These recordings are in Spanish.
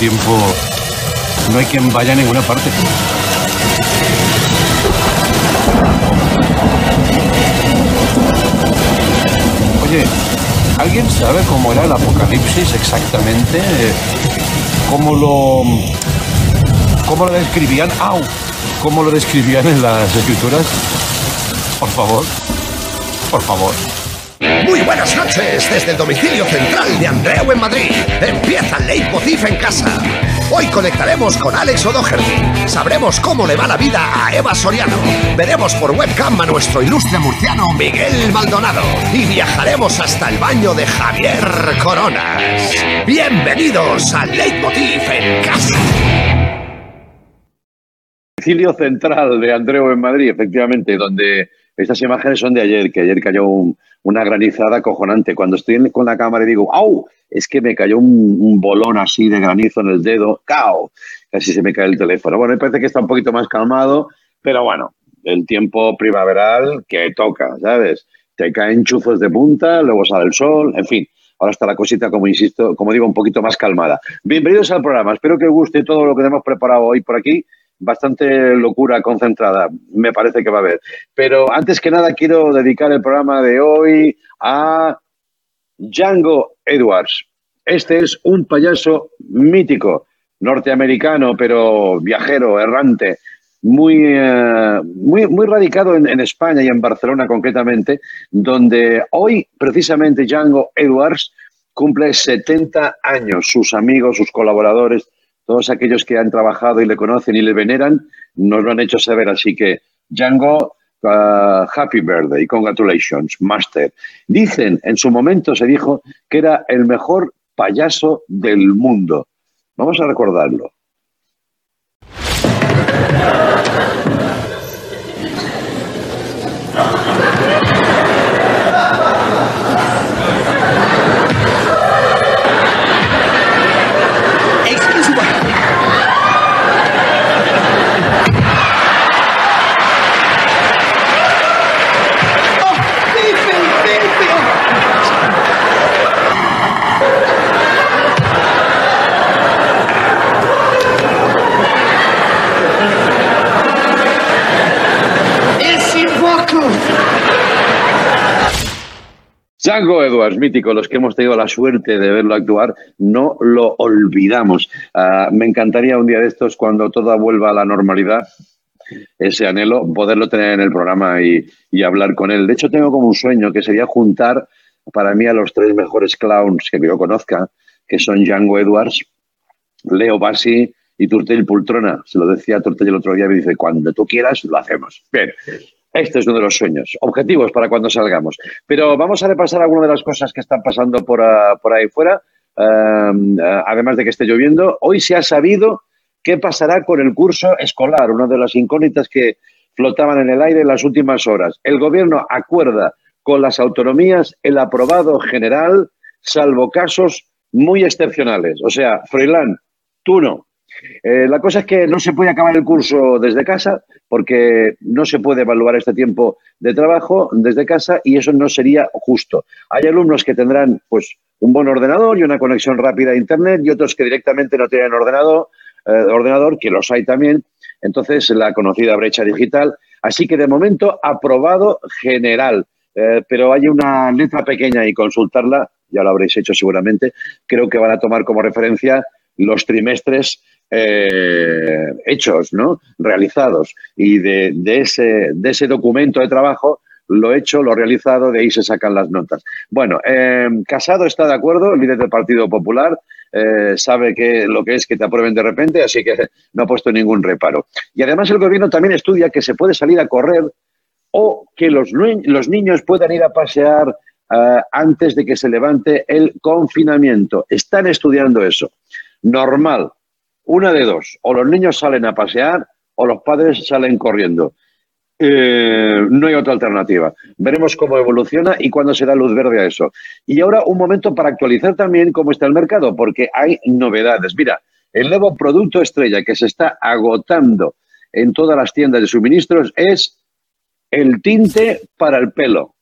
tiempo no hay quien vaya a ninguna parte. Oye, ¿alguien sabe cómo era el apocalipsis exactamente? ¿Cómo lo... cómo lo describían? ¡Au! ¿Cómo lo describían en las escrituras? Por favor. Por favor. Muy buenas noches desde el domicilio central de Andreu en Madrid. Empieza el Leitmotiv en casa. Hoy conectaremos con Alex O'Doherty. Sabremos cómo le va la vida a Eva Soriano. Veremos por webcam a nuestro ilustre murciano Miguel Maldonado. Y viajaremos hasta el baño de Javier Coronas. Bienvenidos al Leitmotiv en casa. Domicilio central de Andreu en Madrid, efectivamente, donde estas imágenes son de ayer, que ayer cayó un, una granizada acojonante. Cuando estoy con la cámara y digo, ¡au! Es que me cayó un, bolón así de granizo en el dedo, ¡cao! Casi se me cae el teléfono. Bueno, me parece que está un poquito más calmado, pero bueno, el tiempo primaveral que toca, ¿sabes? Te caen chuzos de punta, luego sale el sol, en fin. Ahora está la cosita, como insisto, como digo, un poquito más calmada. Bienvenidos al programa. Espero que os guste todo lo que hemos preparado hoy por aquí bastante locura concentrada, me parece que va a haber. Pero antes que nada quiero dedicar el programa de hoy a Django Edwards. Este es un payaso mítico, norteamericano, pero viajero, errante, muy, eh, muy, muy radicado en, en, España y en Barcelona concretamente, donde hoy precisamente Django Edwards cumple 70 años. Sus amigos, sus colaboradores, todos aquellos que han trabajado y le conocen y le veneran, nos lo han hecho saber. Así que, Django, uh, happy birthday, congratulations, master. Dicen, en su momento se dijo que era el mejor payaso del mundo. Vamos a recordarlo. Django Edwards, mítico, los que hemos tenido la suerte de verlo actuar, no lo olvidamos. Uh, me encantaría un día de estos, cuando todo vuelva a la normalidad, ese anhelo, poderlo tener en el programa y, y, hablar con él. De hecho, tengo como un sueño que sería juntar para mí a los tres mejores clowns que yo conozca, que son Django Edwards, Leo Bassi y Turtel Pultrona. Se lo decía Turtel el otro día me dice, cuando tú quieras, lo hacemos. Bien, este es uno de los sueños, objetivos para cuando salgamos. Pero vamos a repasar algunas de las cosas que están pasando por, por ahí fuera, uh, además de que esté lloviendo. Hoy se ha sabido qué pasará con el curso escolar, una de las incógnitas que flotaban en el aire en las últimas horas. El gobierno acuerda con las autonomías el aprobado general, salvo casos muy excepcionales. O sea, Froilán, tú no, eh, la cosa es que no se puede acabar el curso desde casa porque no se puede evaluar este tiempo de trabajo desde casa y eso no sería justo. Hay alumnos que tendrán pues un buen ordenador y una conexión rápida a internet y otros que directamente no tienen ordenador, eh, ordenador que los hay también. Entonces, la conocida brecha digital. Así que de momento aprobado general. Eh, pero hay una letra pequeña y consultarla, ya lo habréis hecho seguramente. Creo que van a tomar como referencia los trimestres eh, hechos, ¿no? realizados. Y de, de, ese, de ese documento de trabajo, lo hecho, lo realizado, de ahí se sacan las notas. Bueno, eh, Casado está de acuerdo, el líder del Partido Popular, eh, sabe que lo que es que te aprueben de repente, así que no ha puesto ningún reparo. Y además el gobierno también estudia que se puede salir a correr o que los, niños puedan ir a pasear uh, antes de que se levante el confinamiento. Están estudiando eso. Normal, una de dos, o los niños salen a pasear o los padres salen corriendo. Eh, no hay otra alternativa. Veremos cómo evoluciona y cuándo se da luz verde a eso. Y ahora un momento para actualizar también cómo está el mercado, porque hay novedades. Mira, el nuevo producto estrella que se está agotando en todas las tiendas de suministros es el tinte para el pelo.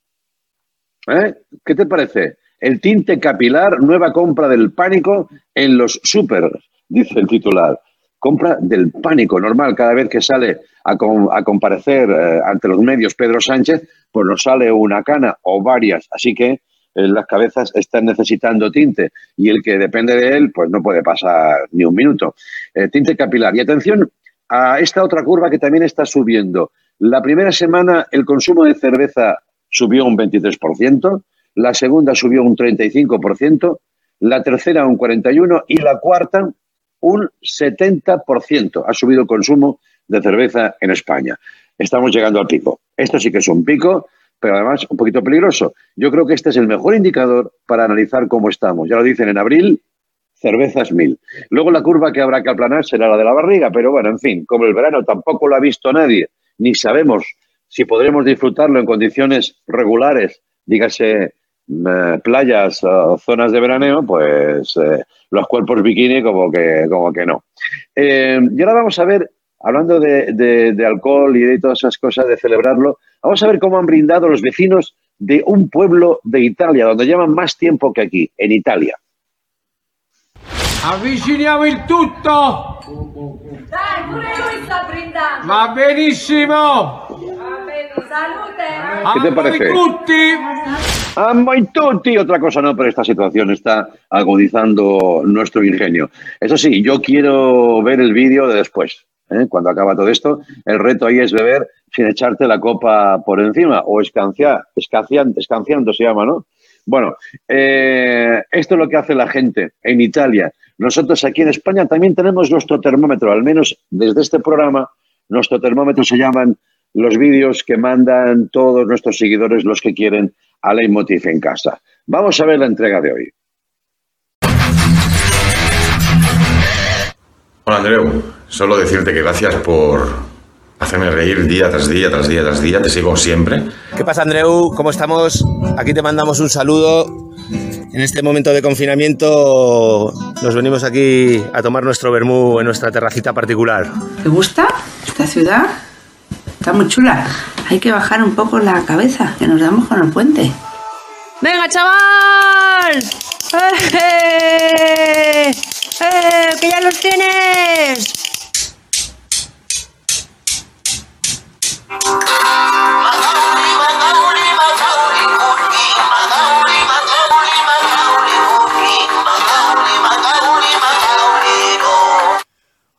¿Eh? ¿Qué te parece? El tinte capilar, nueva compra del pánico en los super dice el titular. Compra del pánico normal cada vez que sale a, comparecer eh, ante los medios Pedro Sánchez, pues nos sale una cana o varias. Así que eh, las cabezas están necesitando tinte y el que depende de él, pues no puede pasar ni un minuto. Eh, tinte capilar. Y atención a esta otra curva que también está subiendo. La primera semana el consumo de cerveza subió un 23%, la segunda subió un 35%, la tercera un 41% y la cuarta un 70% ha subido el consumo de cerveza en España. Estamos llegando al pico. Esto sí que es un pico, pero además un poquito peligroso. Yo creo que este es el mejor indicador para analizar cómo estamos. Ya lo dicen en abril, cervezas mil. Luego la curva que habrá que aplanar será la de la barriga, pero bueno, en fin, como el verano tampoco lo ha visto nadie, ni sabemos si podremos disfrutarlo en condiciones regulares, dígase eh, playas o zonas de veraneo, pues eh, los cuerpos bikini como que, como que no. Eh, y ahora vamos a ver, hablando de, alcohol y de todas esas cosas, de celebrarlo, vamos a ver cómo han brindado los vecinos de un pueblo de Italia, donde llevan más tiempo que aquí, en Italia. Avviciniamo il tutto! Dai, pure lui sta brindando! Va benissimo! Salute! ¿Qué te parece? ¡Amo y tutti! Otra cosa no, pero esta situación está agudizando nuestro ingenio. Eso sí, yo quiero ver el vídeo de después. ¿eh? Cuando acaba todo esto, el reto ahí es beber sin echarte la copa por encima o escanciar, escanciando, escanciando se llama, ¿no? Bueno, eh, esto es lo que hace la gente en Italia. Nosotros aquí en España también tenemos nuestro termómetro, al menos desde este programa, nuestro termómetro se llaman los vídeos que mandan todos nuestros seguidores, los que quieren a Leitmotiv en casa. Vamos a ver la entrega de hoy. Hola Andreu, solo decirte que gracias por hacerme reír día tras día, tras día, tras día, te sigo siempre. ¿Qué pasa Andreu? ¿Cómo estamos? Aquí te mandamos un saludo. En este momento de confinamiento nos venimos aquí a tomar nuestro vermú en nuestra terracita particular. ¿Te gusta esta ciudad? Está muy chula. Hay que bajar un poco la cabeza, que nos damos con el puente. ¡Venga, chaval! ¡Eh! ¡Eh! ¡Que ya los tienes!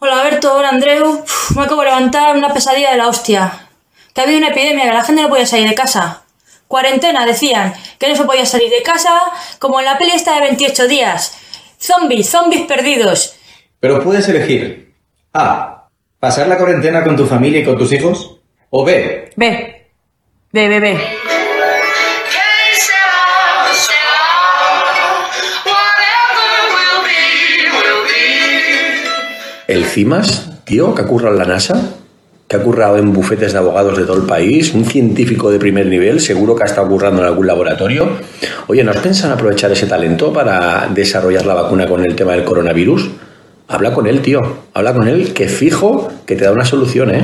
Hola Berto, hola Andreu. Me acabo de levantar una pesadilla de la hostia. Que ha habido una epidemia, que la gente no podía salir de casa. Cuarentena, decían, que no se podía salir de casa, como en la peli esta de 28 días. Zombies, zombies perdidos. Pero puedes elegir. A. Pasar la cuarentena con tu familia y con tus hijos. O B. B. B, B, B. El CIMAS, tío, que ha currado en la NASA, que ha currado en bufetes de abogados de todo el país, un científico de primer nivel, seguro que ha estado currando en algún laboratorio. Oye, ¿no has pensado en aprovechar ese talento para desarrollar la vacuna con el tema del coronavirus? Habla con él, tío. Habla con él, que fijo que te da una solución, ¿eh?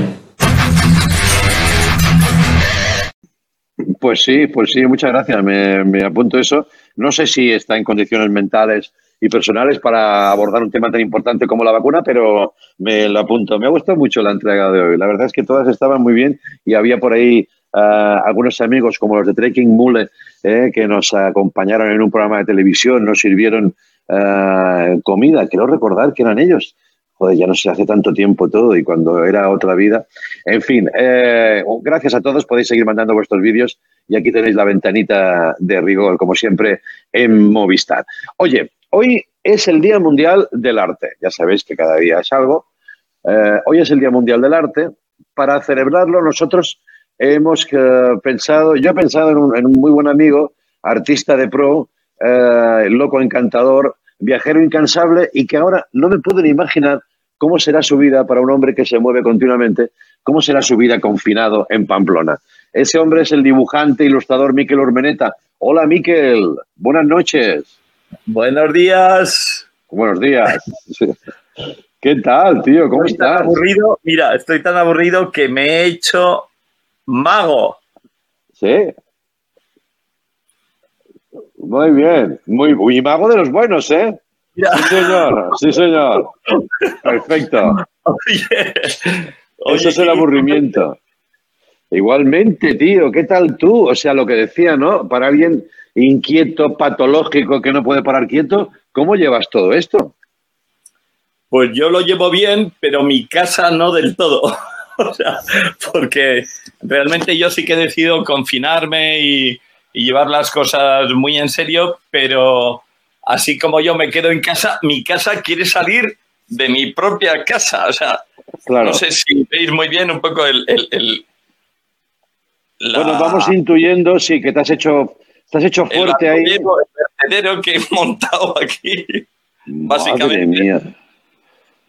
Pues sí, pues sí, muchas gracias. Me apunto eso. No sé si está en condiciones mentales personales para abordar un tema tan importante como la vacuna, pero me lo apunto. Me ha gustado mucho la entrega de hoy. La verdad es que todas estaban muy bien y había por ahí ah, algunos amigos como los de Trekking Mule eh, que nos acompañaron en un programa de televisión, nos sirvieron ah, comida. Quiero recordar que eran ellos. Joder, ya no se hace tanto tiempo todo y cuando era otra vida. En fin, eh, gracias a todos. Podéis seguir mandando vuestros vídeos y aquí tenéis la ventanita de rigor, como siempre, en Movistar. Oye, Hoy es el Día Mundial del Arte. Ya sabéis que cada día es algo. Eh, hoy es el Día Mundial del Arte. Para celebrarlo nosotros hemos eh, pensado, yo he pensado en un, muy buen amigo, artista de pro, eh, loco encantador, viajero incansable y que ahora no me puedo ni imaginar cómo será su vida para un hombre que se mueve continuamente, cómo será su vida confinado en Pamplona. Ese hombre es el dibujante, ilustrador Miquel Ormeneta. Hola Miquel, buenas noches. Buenos días. Buenos días. ¿Qué tal, tío? ¿Cómo estoy estás? aburrido, mira, estoy tan aburrido que me he hecho mago. Sí. Muy bien. Muy, muy mago de los buenos, ¿eh? Sí, señor, sí, señor. Perfecto. Eso es el aburrimiento. Igualmente, tío, ¿qué tal tú? O sea, lo que decía, ¿no? Para alguien inquieto, patológico, que no puede parar quieto, ¿cómo llevas todo esto? Pues yo lo llevo bien, pero mi casa no del todo. o sea, porque realmente yo sí que he decidido confinarme y, y llevar las cosas muy en serio, pero así como yo me quedo en casa, mi casa quiere salir de mi propia casa. O sea, Claro. no sé si veis muy bien un poco el... el- el- la- Bueno, vamos intuyendo, sí, que te has hecho, has hecho el fuerte ahí. el vertedero que he montado aquí. Madre básicamente. mía.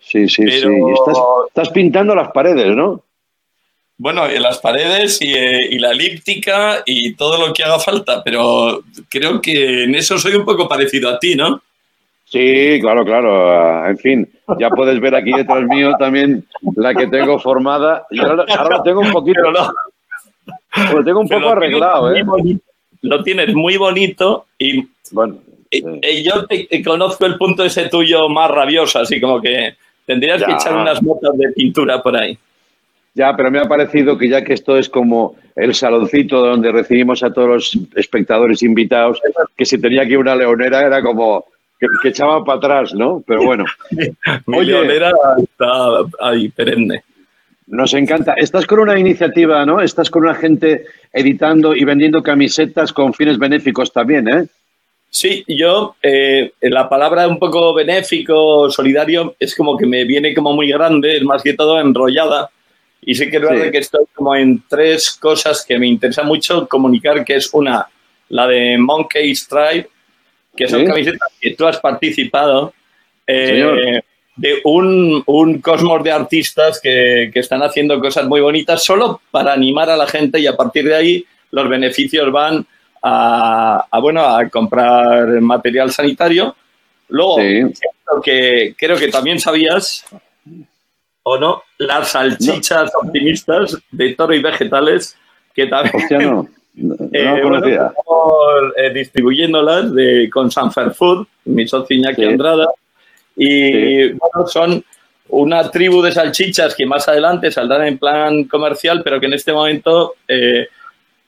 Sí, sí, sí. Pero- estás, estás pintando las paredes, ¿no? Bueno, y las paredes y, eh, y la elíptica y todo lo que haga falta, pero creo que en eso soy un poco parecido a ti, ¿no? Sí, claro, claro. Ah, En fin, ya puedes ver aquí detrás mío también la que tengo formada. Y ahora, ahora lo tengo un poquito. Lo tengo un poco arreglado, ¿eh? bonito. Lo tienes muy bonito y, Bueno, y- y yo te, te conozco el punto ese tuyo más rabioso, así como que tendrías que echar unas motas de pintura por ahí. ya, pero me ha parecido que ya que esto es como el saloncito donde recibimos a todos los espectadores invitados, que si tenía aquí una leonera era como que, que echaba para atrás, ¿no? Pero bueno. Mi Oye. leonera está ahí perenne. Nos encanta. Estás con una iniciativa, ¿no? Estás con una gente editando y vendiendo camisetas con fines benéficos también, ¿eh? Sí, yo, eh, la palabra un poco benéfico, solidario, es como que me viene como muy grande, es más que todo enrollada. Y sí que es verdad Sí. que estoy como en tres cosas que me interesa mucho comunicar, que es una, la de Monkey Stripe, que son Sí. camisetas que tú has participado, eh, Señor. De un, un cosmos de artistas que, que están haciendo cosas muy bonitas solo para animar a la gente y a partir de ahí los beneficios van a, a, bueno, a comprar material sanitario. Luego, creo que, creo que también sabías, o no, las salchichas optimistas de toro y vegetales, que también Hostia, no. No eh, bueno, estamos, eh, distribuyéndolas de, con Sanfer Food, mi socio Iñaki Sí. Andrada. Y Sí. bueno, son una tribu de salchichas que más adelante saldrán en plan comercial, pero que en este momento, eh,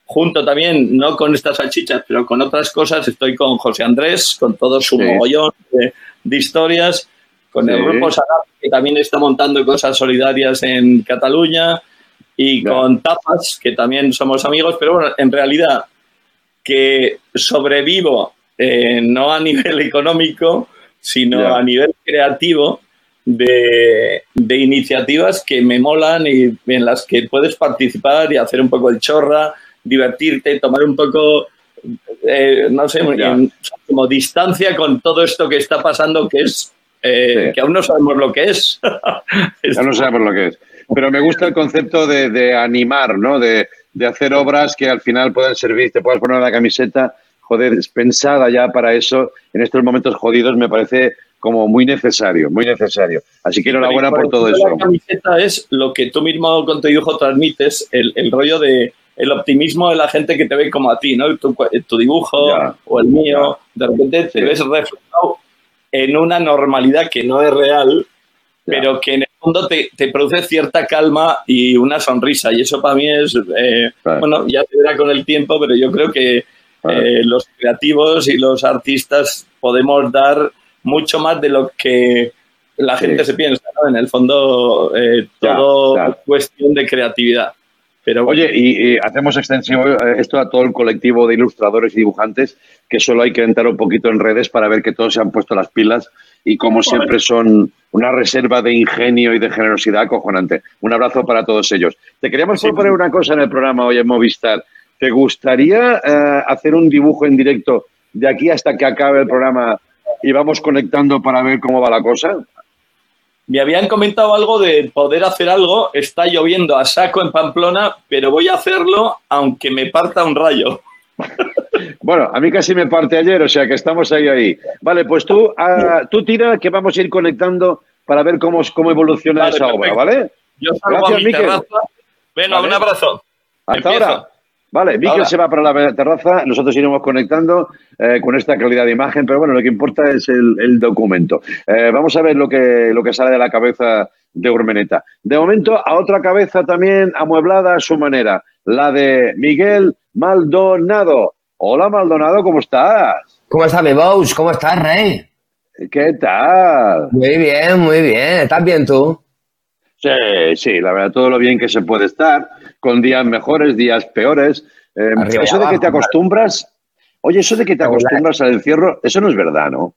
junto también, no con estas salchichas, pero con otras cosas, estoy con José Andrés, con todo su Sí. mogollón de, de historias, con el grupo Sagar, que también está montando cosas solidarias en Cataluña, y con Tapas, que también somos amigos, pero bueno, en realidad que sobrevivo eh, no a nivel económico, sino a nivel creativo de, de iniciativas que me molan y en las que puedes participar y hacer un poco el chorra, divertirte, tomar un poco, eh, no sé, en- como distancia con todo esto que está pasando, que es eh, Sí. que aún no sabemos lo que es. Ya no sabemos lo que es. Pero me gusta el concepto de, de animar, ¿no? De, de hacer obras que al final puedan servir, te puedas poner la camiseta, joder, es pensada ya para eso. En estos momentos jodidos me parece como muy necesario, muy necesario. Así que enhorabuena por todo eso. La camiseta es lo que tú mismo con tu dibujo transmites, el, el rollo de el optimismo de la gente que te ve como a ti, ¿no? Tu, tu dibujo Ya. o el mío, de repente te Sí. ves reflejado en una normalidad que no es real, pero que en el fondo te, te produce cierta calma y una sonrisa. Y eso para mí es, eh, Claro. bueno, ya se verá con el tiempo, pero yo creo que Claro. eh, los creativos y los artistas podemos dar mucho más de lo que la Sí. gente se piensa. ¿no? En el fondo, eh, todo ya. cuestión de creatividad. Pero bueno, Oye, y, y hacemos extensivo esto a todo el colectivo de ilustradores y dibujantes, que solo hay que entrar un poquito en redes para ver que todos se han puesto las pilas y como siempre son una reserva de ingenio y de generosidad acojonante. Un abrazo para todos ellos. Te queríamos proponer una cosa en el programa hoy en Movistar. ¿Te gustaría eh, hacer un dibujo en directo de aquí hasta que acabe el programa y vamos conectando para ver cómo va la cosa? me habían comentado algo de poder hacer algo. Está lloviendo a saco en Pamplona, pero voy a hacerlo aunque me parta un rayo. Bueno, a mí casi me parte ayer, o sea que estamos ahí ahí. Vale, pues tú, ah, tú tira que vamos a ir conectando para ver cómo, cómo evoluciona Vale, esa obra. ¿vale? Yo salgo Gracias, a mi terraza. Vale. un abrazo. Hasta Empiezo. ahora. Vale, Miquel se va para la terraza, nosotros iremos conectando eh, con esta calidad de imagen, pero bueno, lo que importa es el, el documento. Eh, vamos a ver lo que, lo que sale de la cabeza de Urmeneta. De momento, a otra cabeza también amueblada a su manera, la de Miguel Maldonado. Hola Maldonado, ¿cómo estás? ¿Cómo estás, mi boss? ¿Cómo estás, Rey? ¿Qué tal? Muy bien, muy bien. ¿Estás bien tú? Sí, sí, la verdad, todo lo bien que se puede estar, con días mejores, días peores. Eh, Arriba y eso de que te acostumbras, oye, eso de que te acostumbras al encierro, eso no es verdad, ¿no?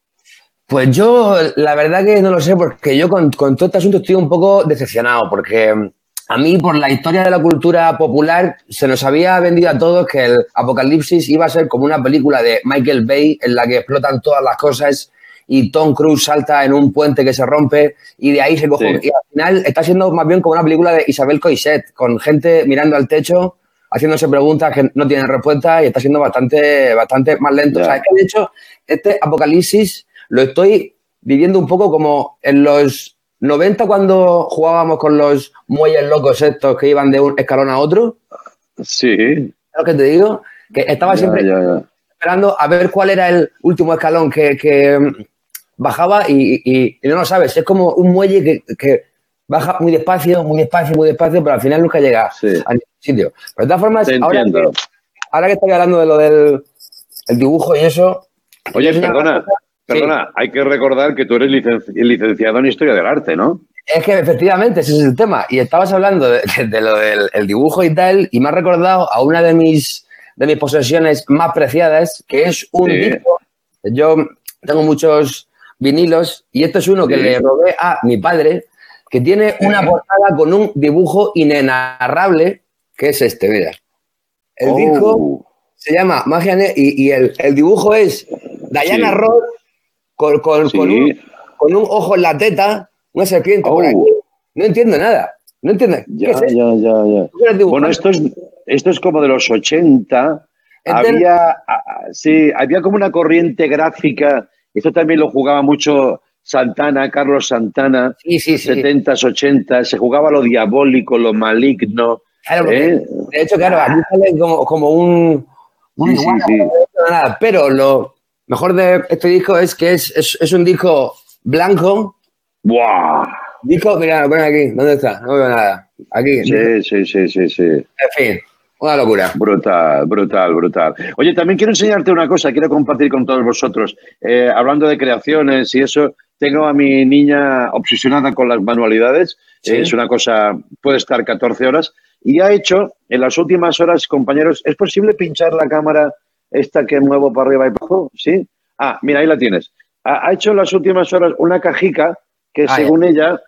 Pues yo, la verdad que no lo sé, porque yo con, con todo este asunto estoy un poco decepcionado, porque mm, a mí, por la historia de la cultura popular, se nos había vendido a todos que el Apocalipsis iba a ser como una película de Michael Bay en la que explotan todas las cosas y Tom Cruise salta en un puente que se rompe y de ahí se coge. Sí. Y al final está siendo más bien como una película de Isabel Coixet, con gente mirando al techo, haciéndose preguntas que no tienen respuesta y está siendo bastante, bastante más lento. Ya. O sea, es que de hecho, este Apocalipsis lo estoy viviendo un poco como en los 90 cuando jugábamos con los muelles locos estos que iban de un escalón a otro. Sí. ¿Sabes lo que te digo? Que estaba siempre esperando a ver cuál era el último escalón que, que, bajaba y, y- y no lo sabes. Es como un muelle que, que baja muy despacio, muy despacio, muy despacio, pero al final nunca llega al sitio. Pero de todas formas, Te ahora que, ahora que estoy hablando de lo del el dibujo y eso. Oye, perdona, perdona, hay que recordar que tú eres licen- licenciado en Historia del Arte, ¿no? Es que efectivamente ese es el tema. Y estabas hablando de, de- de lo del el dibujo y tal, y me ha recordado a una de mis, de mis posesiones más preciadas, que es un Sí. disco. Yo tengo muchos vinilos, y esto es uno que Sí. le robé a mi padre, que tiene una portada con un dibujo inenarrable, que es este, mira. El Oh. disco se llama Magia y, y el, el dibujo es Diana Sí. Ross con, con- Sí. con un, con un ojo en la teta, una serpiente por Oh. aquí. No entiendo nada. No entiendo. ¿Qué Ya, es esto? ya, ya, ya. Bueno, esto es, esto es como de los 80. Es del- Había, sí, había como una corriente gráfica. Esto también lo jugaba mucho Santana, Carlos Santana. Sí, sí, sí. 70s, 80s. Se jugaba lo diabólico, lo maligno. Claro, porque, ¿eh? de hecho, claro, aquí sale como, como un, un entiendo nada. Pero lo mejor de este disco es que es, es, es un disco blanco. ¡Buah! Disco, mira, lo ponen aquí. ¿Dónde está? No veo nada. Aquí. Sí, sí, sí, sí, sí. En fin, una locura. Brutal, brutal, brutal. Oye, también quiero enseñarte una cosa, quiero compartir con todos vosotros. Eh, hablando de creaciones y eso, tengo a mi niña obsesionada con las manualidades. Sí. Es una cosa, puede estar 14 horas. Y ha hecho, en las últimas horas, compañeros, ¿es posible pinchar la cámara esta que muevo para arriba y para abajo? ¿Sí? Ah, mira, ahí la tienes. Ha, ha hecho en las últimas horas una cajica que, Ah, según ella,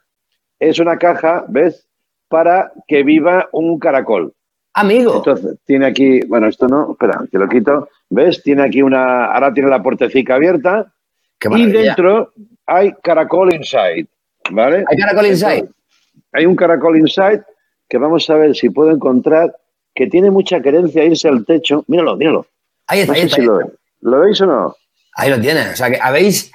es una caja, ¿ves? Para que viva un caracol. Amigo. Entonces, tiene aquí, bueno, esto no, espera, que lo quito. ¿Ves? Tiene aquí una, ahora tiene la puertecica abierta Qué y dentro hay caracol inside, ¿vale? ¿Hay caracol inside? Entonces, hay un caracol inside que vamos a ver si puedo encontrar que tiene mucha querencia a irse al techo. Míralo, míralo. Ahí está, No ahí sé está. si ahí lo, está. ¿Lo veis o no? Ahí lo tienes. O sea, que habéis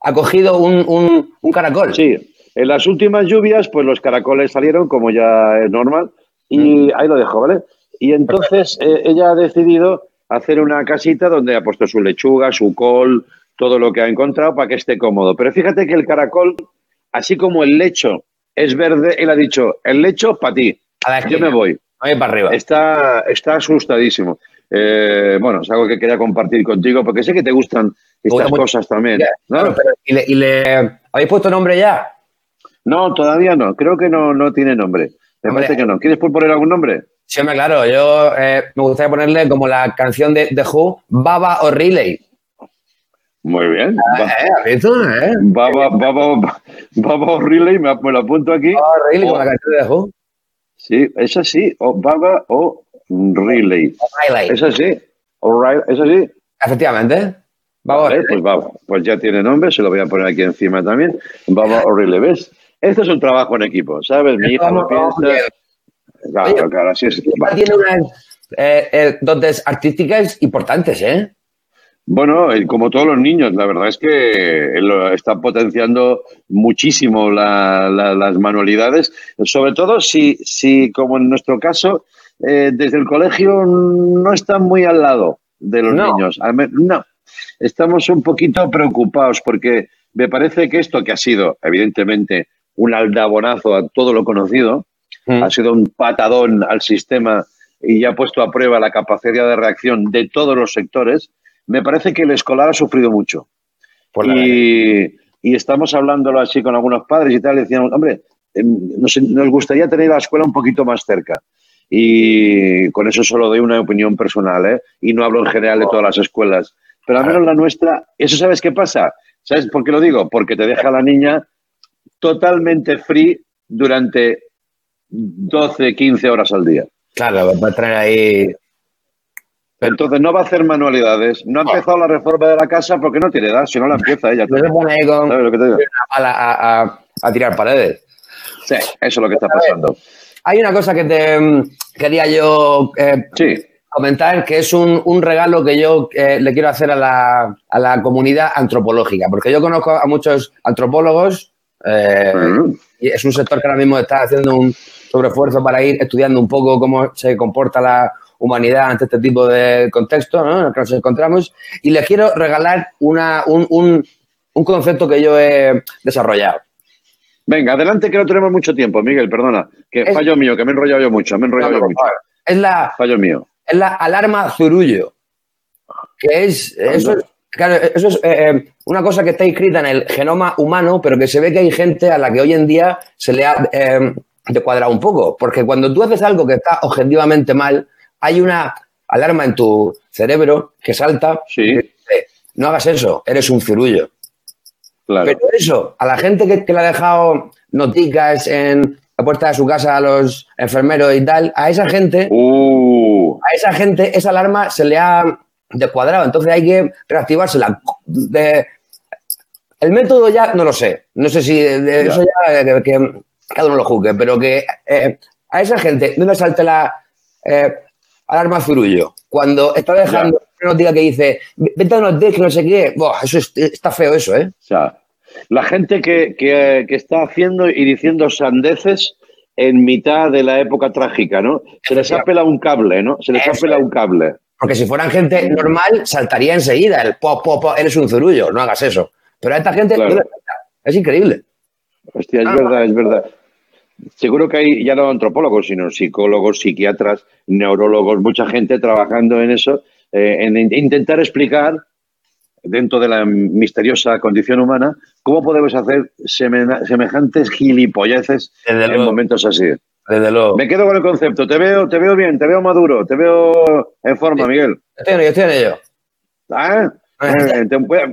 acogido un, un, un caracol. Sí, en las últimas lluvias, pues los caracoles salieron, como ya es normal, y ahí lo dejo, ¿vale? Y entonces eh, ella ha decidido hacer una casita donde ha puesto su lechuga, su col, todo lo que ha encontrado para que esté cómodo. Pero fíjate que el caracol, así como el lecho es verde, él ha dicho, el lecho para ti, yo me voy. Ahí para arriba. Está, está asustadísimo. Eh, bueno, es algo que quería compartir contigo porque sé que te gustan estas gusta mucho. cosas también. ¿no? pero ¿y, le, y le- habéis puesto nombre ya? No, todavía no. Creo que no, no tiene nombre. Me Hombre. parece que no. ¿Quieres poner algún nombre? Sí, hombre, claro. Yo eh, me gustaría ponerle como la canción de The Who, Baba o Relay. Muy bien. Eh, ¿has visto? Eh? Baba, Baba, Baba O'Reilly, me, me lo apunto aquí. Baba o Relay, como O- la canción de The Who. sí, es así. O Baba o Riley. Relay. Es así. O'Reilly, ¿Es así? Efectivamente. Baba o Vale, pues Baba. Pues ya tiene nombre, se lo voy a poner aquí encima también. Baba O'Reilly, ¿ves? Esto es un trabajo en equipo, ¿sabes? Mi hija lo piensa. Claro, claro, así es. Tiene unas eh, eh, dotes artísticas importantes, ¿eh? Bueno, como todos los niños, la verdad es que lo está potenciando muchísimo la- la- las manualidades, sobre todo si, si, como en nuestro caso, eh, desde el colegio no están muy al lado de los niños. No, estamos un poquito preocupados porque me parece que esto que ha sido, evidentemente, un aldabonazo a todo lo conocido, ha sido un patadón al sistema y ya ha puesto a prueba la capacidad de reacción de todos los sectores, me parece que el escolar ha sufrido mucho. y, y estamos hablándolo así con algunos padres y tal, y decíamos, hombre, em, nos, nos gustaría tener la escuela un poquito más cerca. Y con eso solo doy una opinión personal, ¿eh? Y no hablo en general de todas las escuelas. Pero al menos la nuestra, ¿eso sabes qué pasa? ¿Sabes por qué lo digo? Porque te deja la niña totalmente free durante 12, 15 horas al día. Claro, va a traer ahí. Entonces no va a hacer manualidades. No ha empezado la reforma de la casa porque no tiene edad, si no la empieza ella. No se pone ahí con ¿Sabes lo que te digo? una pala a, a- a tirar paredes. Sí, eso es lo que está pasando. Hay una cosa que te mm, quería yo eh, comentar, que es un, un regalo que yo eh, le quiero hacer a la, a la comunidad antropológica, porque yo conozco a muchos antropólogos eh, y es un sector que ahora mismo está haciendo un sobreesfuerzo para ir estudiando un poco cómo se comporta la humanidad ante este tipo de contexto ¿no? en el que nos encontramos y les quiero regalar una, un, un- un concepto que yo he desarrollado. Venga, adelante que no tenemos mucho tiempo, Miguel, perdona. Que Es- fallo mío, que me he enrollado yo mucho, me he enrollado No, yo no, mucho. Es la, Fallo mío. es la alarma zurullo, que es, eso es, claro, eso es eh, eh, una cosa que está inscrita en el genoma humano, pero que se ve que hay gente a la que hoy en día se le ha eh, descuadrado un poco, porque cuando tú haces algo que está objetivamente mal, hay una alarma en tu cerebro que salta y dice, no hagas eso, eres un zurullo. Pero eso, a la gente que, que le ha dejado noticas en la puerta de su casa a los enfermeros y tal, a esa gente, Uh. a esa gente, esa alarma se le ha descuadrado. Entonces hay que reactivársela. De- el método ya no lo sé. No sé si de- de eso ya eh, que, que cada uno lo juzgue, pero que eh, a esa gente no le salte la eh, alarma zurullo. Cuando está dejando una noticia que dice, vete a unos que no sé qué, Buah, eso es- está feo eso, ¿eh? O sea, la gente que, que- que está haciendo y diciendo sandeces en mitad de la época trágica, ¿no? Se les ha pelado un cable, ¿no? Se les ha pelado un cable. Porque si fueran gente normal, saltaría enseguida el pop, pop, pop, eres un zurullo, no hagas eso. Pero a esta gente Claro. no es increíble. Hostia, es Ah. verdad, es verdad. Seguro que hay ya no antropólogos, sino psicólogos, psiquiatras, neurólogos, mucha gente trabajando en eso, eh, en in- intentar explicar dentro de la misteriosa condición humana cómo podemos hacer semejantes gilipolleces en momentos así. Desde luego. Me quedo con el concepto. Te veo, te veo bien, te veo maduro, te veo en forma, Miguel. Ello, estoy en ello. ¿Ah? Eh, te voy, a,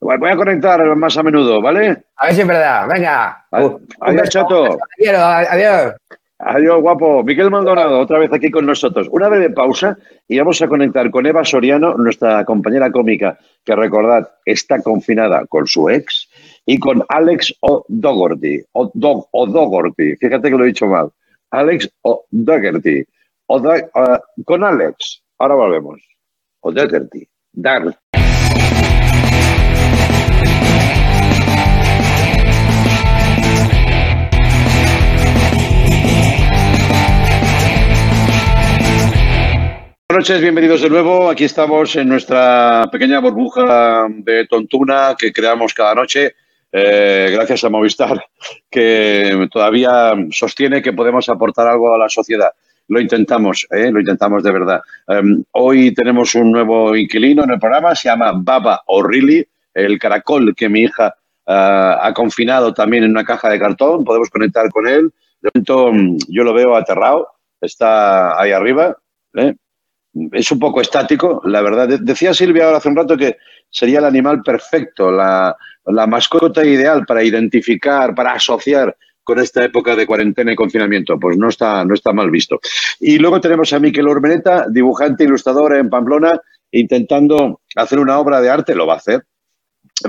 voy a conectar más a menudo, ¿vale? A ver si es verdad. Venga. Adiós, Adiós, chato. Te quiero, adiós. Adiós, guapo. Miguel Maldonado, otra vez aquí con nosotros. Una breve pausa y vamos a conectar con Eva Soriano, nuestra compañera cómica, que recordad, está confinada con su ex, y con Alex O'Dougherty. O'Dougherty. Fíjate que lo he dicho mal. Alex O'Dougherty. O'Do- eh, con Alex. Ahora volvemos. O'Dougherty. Dar. Buenas noches, bienvenidos de nuevo. Aquí estamos en nuestra pequeña burbuja de tontuna que creamos cada noche, eh, gracias a Movistar, que todavía sostiene que podemos aportar algo a la sociedad. Lo intentamos, ¿eh? lo intentamos de verdad. Em, hoy tenemos un nuevo inquilino en el programa, se llama Baba O'Reilly, el caracol que mi hija ah, ha confinado también en una caja de cartón. Podemos conectar con él. De momento mm, yo lo veo aterrado, está ahí arriba. ¿eh? es un poco estático, la verdad. De- Decía Silvia ahora hace un rato que sería el animal perfecto, la, la mascota ideal para identificar, para asociar con esta época de cuarentena y confinamiento. Pues no está, no está mal visto. Y luego tenemos a Miquel Urmeneta, dibujante, ilustrador en Pamplona, intentando hacer una obra de arte, lo va a hacer.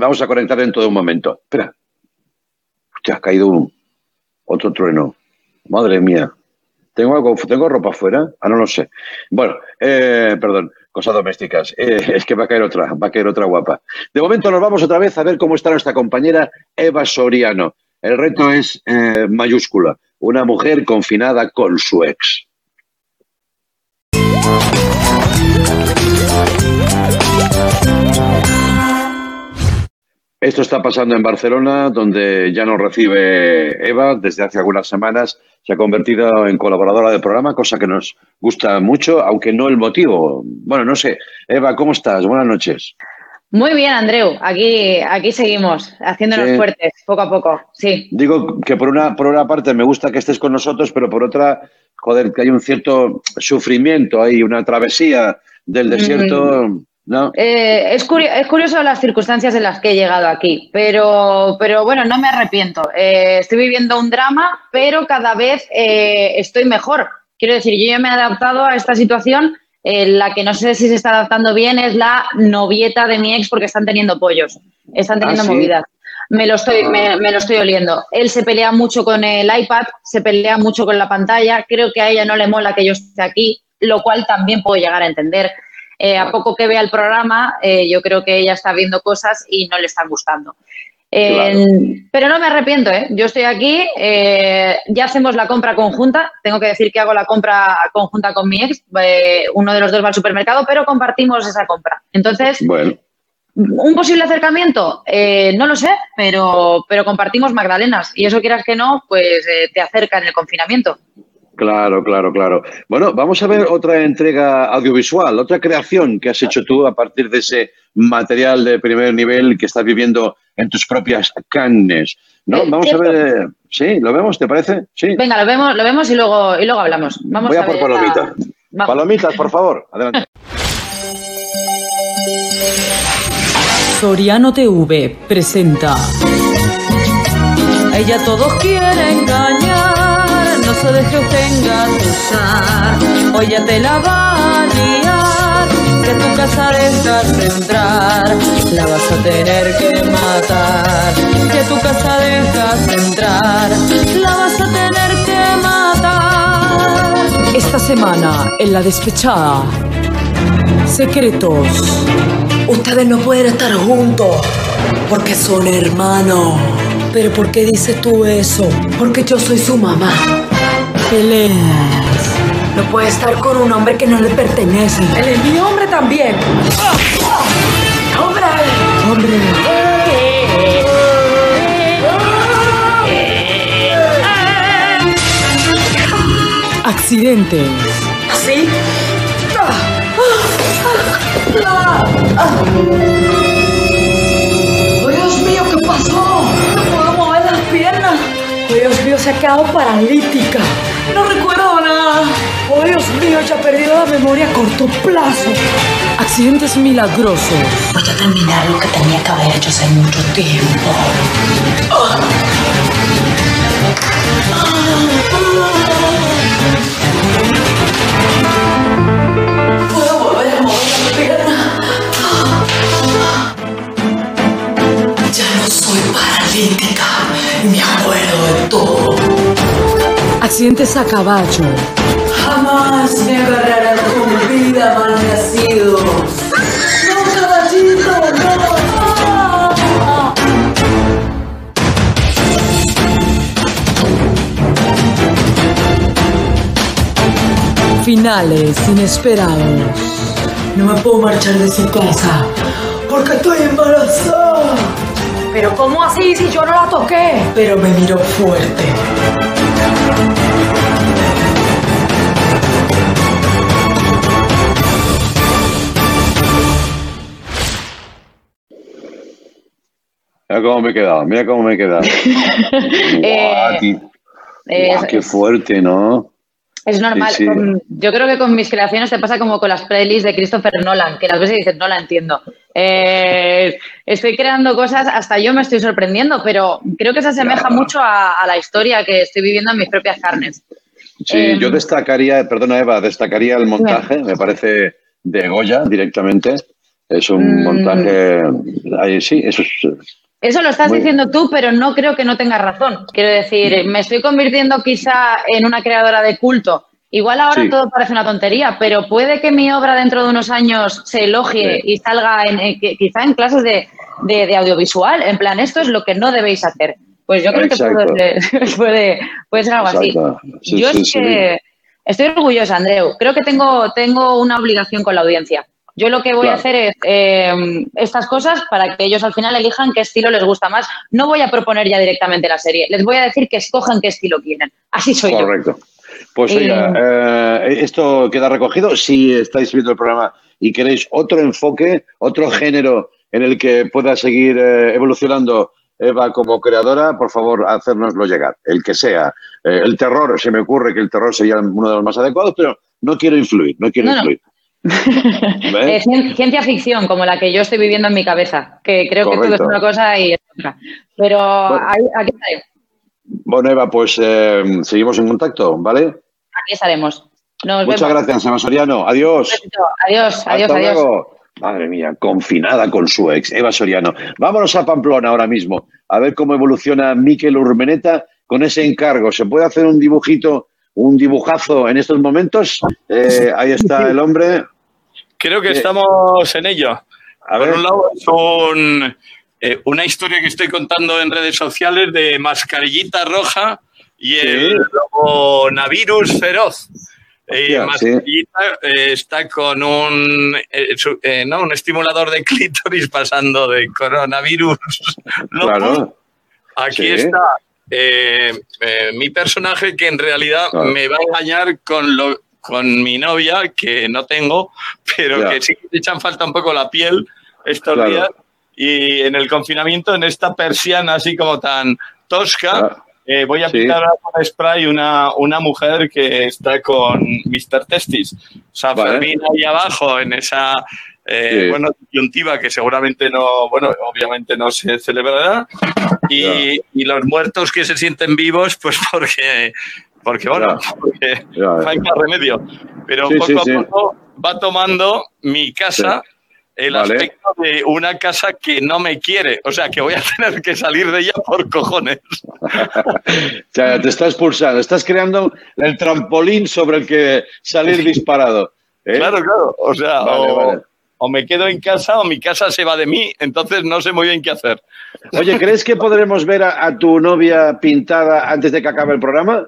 Vamos a conectar dentro de un momento. Espera. Hostia, ha caído un, otro trueno. Madre mía. ¿Tengo, algo, ¿Tengo ropa fuera? Ah, no lo sé. Bueno, eh, perdón, cosas domésticas. Es que va a caer otra, va a caer otra guapa. De momento nos vamos otra vez a ver cómo está nuestra compañera Eva Soriano. El reto es eh, mayúscula, una mujer confinada con su ex. Esto está pasando en Barcelona, donde ya nos recibe Eva desde hace algunas semanas. Se ha convertido en colaboradora del programa, cosa que nos gusta mucho, aunque no el motivo. Bueno, no sé. Eva, ¿cómo estás? Buenas noches. Muy bien, Andreu. Aquí, aquí seguimos, haciéndonos Sí. fuertes, poco a poco. Sí. Digo que por una, por una parte me gusta que estés con nosotros, pero por otra, joder, que hay un cierto sufrimiento, hay una travesía del desierto, ¿no? Eh, es, curio- es curioso las circunstancias en las que he llegado aquí, pero, pero bueno, no me arrepiento. Eh, estoy viviendo un drama, pero cada vez eh, estoy mejor. Quiero decir, yo ya me he adaptado a esta situación. eh, la que no sé si se está adaptando bien es la novieta de mi ex porque están teniendo pollos, están teniendo ¿sí? movidas. Me lo, estoy, me, me lo estoy oliendo. Él se pelea mucho con el iPad, se pelea mucho con la pantalla. Creo que a ella no le mola que yo esté aquí, lo cual también puedo llegar a entender. Eh, a poco que vea el programa, eh, yo creo que ella está viendo cosas y no le están gustando. Eh, Pero no me arrepiento, ¿eh? Yo estoy aquí, eh, ya hacemos la compra conjunta. Tengo que decir que hago la compra conjunta con mi ex. uno de los dos va al supermercado, pero compartimos esa compra. Entonces, Bueno, un posible acercamiento, no lo sé, pero, pero compartimos magdalenas. Y eso quieras que no, pues te acerca en el confinamiento. Claro, claro, claro. Bueno, vamos a ver otra entrega audiovisual, otra creación que has hecho tú a partir de ese material de primer nivel que estás viviendo en tus propias carnes. ¿no? Eh, Vamos a ver, ¿sí? ¿Lo vemos? ¿Te parece? Sí. Venga, lo vemos, lo vemos y luego, y luego hablamos. Vamos Voy a a por ver palomitas. Palomitas, por favor. Adelante. Soriano TV presenta. A ella todos quieren engañar, no se deje usted engatusar, o ella te la va a liar, que tu casa dejas entrar, la vas a tener que matar, que tu casa dejas entrar, la vas a tener que matar. Esta semana, en La Despechada, secretos. Ustedes no pueden estar juntos porque son hermanos. ¿Pero por qué dices tú eso? Porque yo soy su mamá. Peleas. No puede estar con un hombre que no le pertenece. Él es mi hombre también. ¡Hombre! ¡Hombre! Accidentes. ¿Así? Dios se ha quedado paralítica! No recuerdo nada. ¡Oh, Dios mío, ya ha perdido la memoria a corto plazo! Accidentes milagrosos. Voy a terminar lo que tenía que haber hecho hace mucho tiempo. Puedo volver a mover la pierna. Ya no soy paralítica me acuerdo de todo. Accidentes a caballo. Jamás me agarrarán con vida, malnacidos. No, caballito, no. Finales inesperados. No me puedo marchar de su casa porque estoy embarazada. Pero ¿cómo así si yo no la toqué? Pero me miró fuerte. Mira cómo me he quedado, mira cómo me he quedado. Guau. Eh, Guau, qué fuerte, ¿no? Es normal. Sí, sí. Con- yo creo que con mis creaciones te pasa como con las playlists de Christopher Nolan, que las y dices, no la entiendo. Eh, estoy creando cosas, hasta yo me estoy sorprendiendo, pero creo que se asemeja Claro. mucho a, a la historia que estoy viviendo en mis propias carnes. Sí, Em, yo destacaría, perdona Eva, destacaría el montaje, me parece de Goya directamente. Es un Mm. montaje, ahí sí, eso es, Eso lo estás Muy- diciendo tú, pero no creo que no tengas razón. Quiero decir, me estoy convirtiendo quizá en una creadora de culto. Igual ahora Sí. todo parece una tontería, pero puede que mi obra dentro de unos años se elogie y salga en, en- quizá en clases de, de- de audiovisual. En plan, esto es lo que no debéis hacer. Pues yo creo Exacto. que puede, puede, puede ser algo así. Sí, yo es que Estoy orgullosa, Andreu. Creo que tengo, tengo una obligación con la audiencia. Yo lo que voy a hacer es eh, estas cosas para que ellos al final elijan qué estilo les gusta más. No voy a proponer ya directamente la serie. Les voy a decir que escojan qué estilo quieren. Así soy yo. Pues Eh, oiga, eh, esto queda recogido. Si estáis viendo el programa y queréis otro enfoque, otro género en el que pueda seguir eh, evolucionando Eva como creadora, por favor, hacérnoslo llegar. El que sea. Eh, el terror, se me ocurre que el terror sería uno de los más adecuados, pero no quiero influir, no quiero No, no. influir. Eh, cien- ciencia ficción, como la que yo estoy viviendo en mi cabeza, que creo que todo es una cosa y es otra. Pero ahí- aquí, estaré- Bueno, Eva, pues eh, seguimos en contacto, ¿vale? aquí estaremos. Nos Muchas vemos. gracias, Eva Soriano. Adiós. Adiós, adiós, Hasta adiós. luego. Madre mía, confinada con su ex, Eva Soriano. Vámonos a Pamplona ahora mismo, a ver cómo evoluciona Miquel Urmeneta con ese encargo. ¿Se puede hacer un dibujito, un dibujazo en estos momentos? Eh, ahí está el hombre. Creo que Eh, estamos en ello. a Por ver. un lado, es un, eh, una historia que estoy contando en redes sociales de mascarillita roja y el coronavirus feroz. Y Hostia, mascarillita eh, está con un, eh, eh, ¿no? un estimulador de clítoris pasando de coronavirus. Claro. Aquí Sí. está eh, eh, mi personaje que en realidad Claro. me va a engañar con, lo, con mi novia, que no tengo, pero Ya. que sí que le echan falta un poco la piel estos Claro. días. Y en el confinamiento, en esta persiana así como tan tosca, eh, voy a Sí. pintar con spray una, una mujer que está con Mr. Testis. O sea, Vale. Fermín ahí abajo en esa eh, Sí. bueno, disyuntiva que seguramente no, bueno, obviamente no se celebrará. Y, y los muertos que se sienten vivos, pues porque, porque bueno, porque Ya, no hay más remedio. Pero Sí, poco a poco va tomando mi casa el Vale. aspecto de una casa que no me quiere. O sea, que voy a tener que salir de ella por cojones. O sea, te estás pulsando, estás creando el trampolín sobre el que salir disparado. ¿eh? Claro, claro. O sea, Vale, o, vale. o me quedo en casa o mi casa se va de mí. Entonces no sé muy bien qué hacer. Oye, ¿crees que podremos ver a, a tu novia pintada antes de que acabe el programa?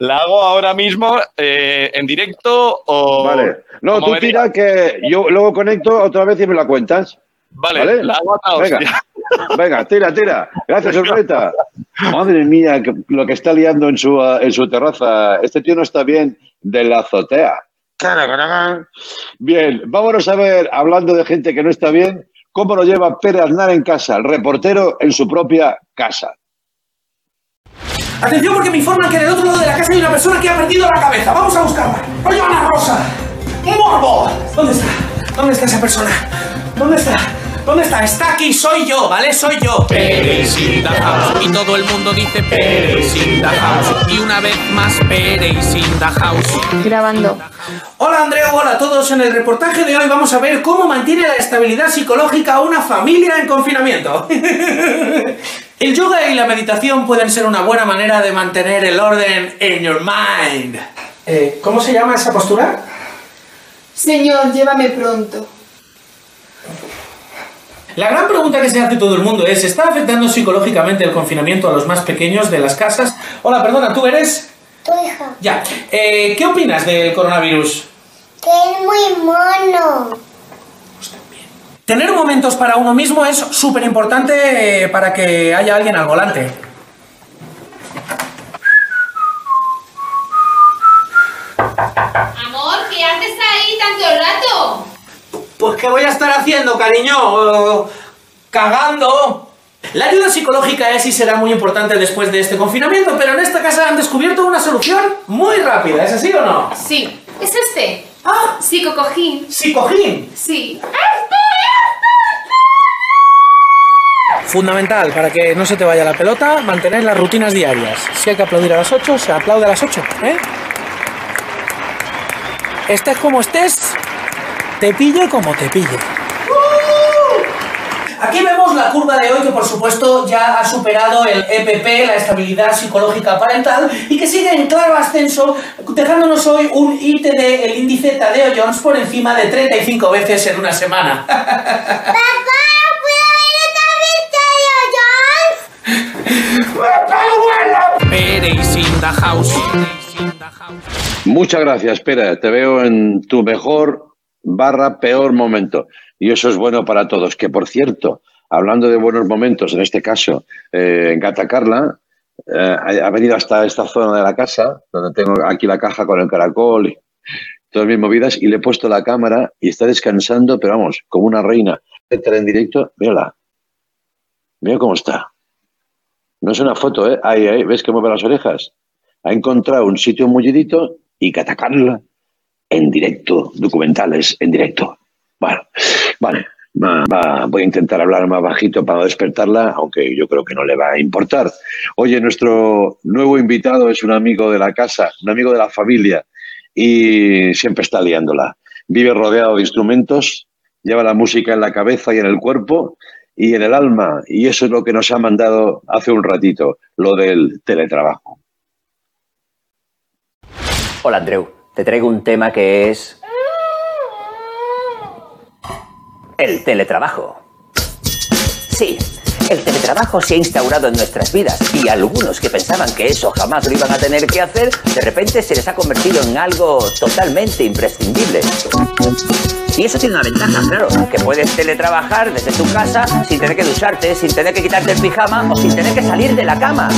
¿La hago ahora mismo eh, en directo o...? Vale. No, tú tira que yo luego conecto otra vez y me la cuentas. Vale, la hago a Venga, venga, tira, tira. Gracias, Urbaneta. Madre mía, lo que está liando en su, eh, en su terraza. Este tío no está bien de la azotea. Bien, vámonos a ver, hablando de gente que no está bien, cómo lo lleva Pérez Aznar en casa, el reportero en su propia casa. Atención porque me informan que en el otro lado de la casa hay una persona que ha perdido la cabeza. Vamos a buscarla. ¡Rollo Ana Rosa! ¡Morbo! ¿Dónde está? ¿Dónde está esa persona? ¿Dónde está? ¿Dónde está? Está aquí, soy yo, ¿vale? Soy yo. Pérez in the house. Y todo el mundo dice Pérez in the house. Y una vez más Pérez in the house. Grabando. Hola Andreu, hola a todos. En el reportaje de hoy vamos a ver cómo mantiene la estabilidad psicológica una familia en confinamiento. el yoga y la meditación pueden ser una buena manera de mantener el orden en your mind. Eh, ¿Cómo se llama esa postura? Señor, llévame pronto. La gran pregunta que se hace todo el mundo es, ¿está afectando psicológicamente el confinamiento a los más pequeños de las casas? Hola, perdona, ¿tú eres? Tu hija. Ya. Eh, ¿Qué opinas del coronavirus? Que es muy mono. Tener momentos para uno mismo es súper importante para que haya alguien al volante. Amor, ¿qué haces ahí tanto rato? Pues ¿qué voy a estar haciendo, cariño? Cagando. La ayuda psicológica es y será muy importante después de este confinamiento, pero en esta casa han descubierto una solución muy rápida, ¿es así o no? Sí, es este. Ah, psicocojín. ¿Psicojín? Sí. Fundamental para que no se te vaya la pelota, mantener las rutinas diarias. Si hay que aplaudir a las 8, se aplaude a las 8, ¿eh? Estés como estés, te pille como te pille. Aquí vemos la curva de hoy que por supuesto ya ha superado el EPP, la estabilidad psicológica parental, y que sigue en claro ascenso, dejándonos hoy un ITD, el índice Tadeo Jones, por encima de 35 veces en una semana. Pérez in the house. Muchas gracias, espera, te veo en tu mejor barra peor momento. Y eso es bueno para todos. Que por cierto, hablando de buenos momentos, en este caso, eh, Gata Carla eh, ha venido hasta esta zona de la casa, donde tengo aquí la caja con el caracol y todas mis movidas, y le he puesto la cámara y está descansando, pero vamos, como una reina. Entra en directo, mírala. Mira cómo está. No es una foto, ¿eh? Ahí, ahí, ¿ves que mueve las orejas? Ha encontrado un sitio mullidito y que atacarla en directo, documentales en directo. Bueno, vale, va- va- voy a intentar hablar más bajito para no despertarla, aunque yo creo que no le va a importar. Oye, nuestro nuevo invitado es un amigo de la casa, un amigo de la familia y siempre está liándola. Vive rodeado de instrumentos, lleva la música en la cabeza y en el cuerpo y en el alma, y eso es lo que nos ha mandado hace un ratito, lo del teletrabajo. Hola Andreu, te traigo un tema que es el teletrabajo. Sí, el teletrabajo se ha instaurado en nuestras vidas y algunos que pensaban que eso jamás lo iban a tener que hacer, de repente se les ha convertido en algo totalmente imprescindible. Y eso tiene una ventaja, claro, que puedes teletrabajar desde tu casa sin tener que ducharte, sin tener que quitarte el pijama o sin tener que salir de la cama.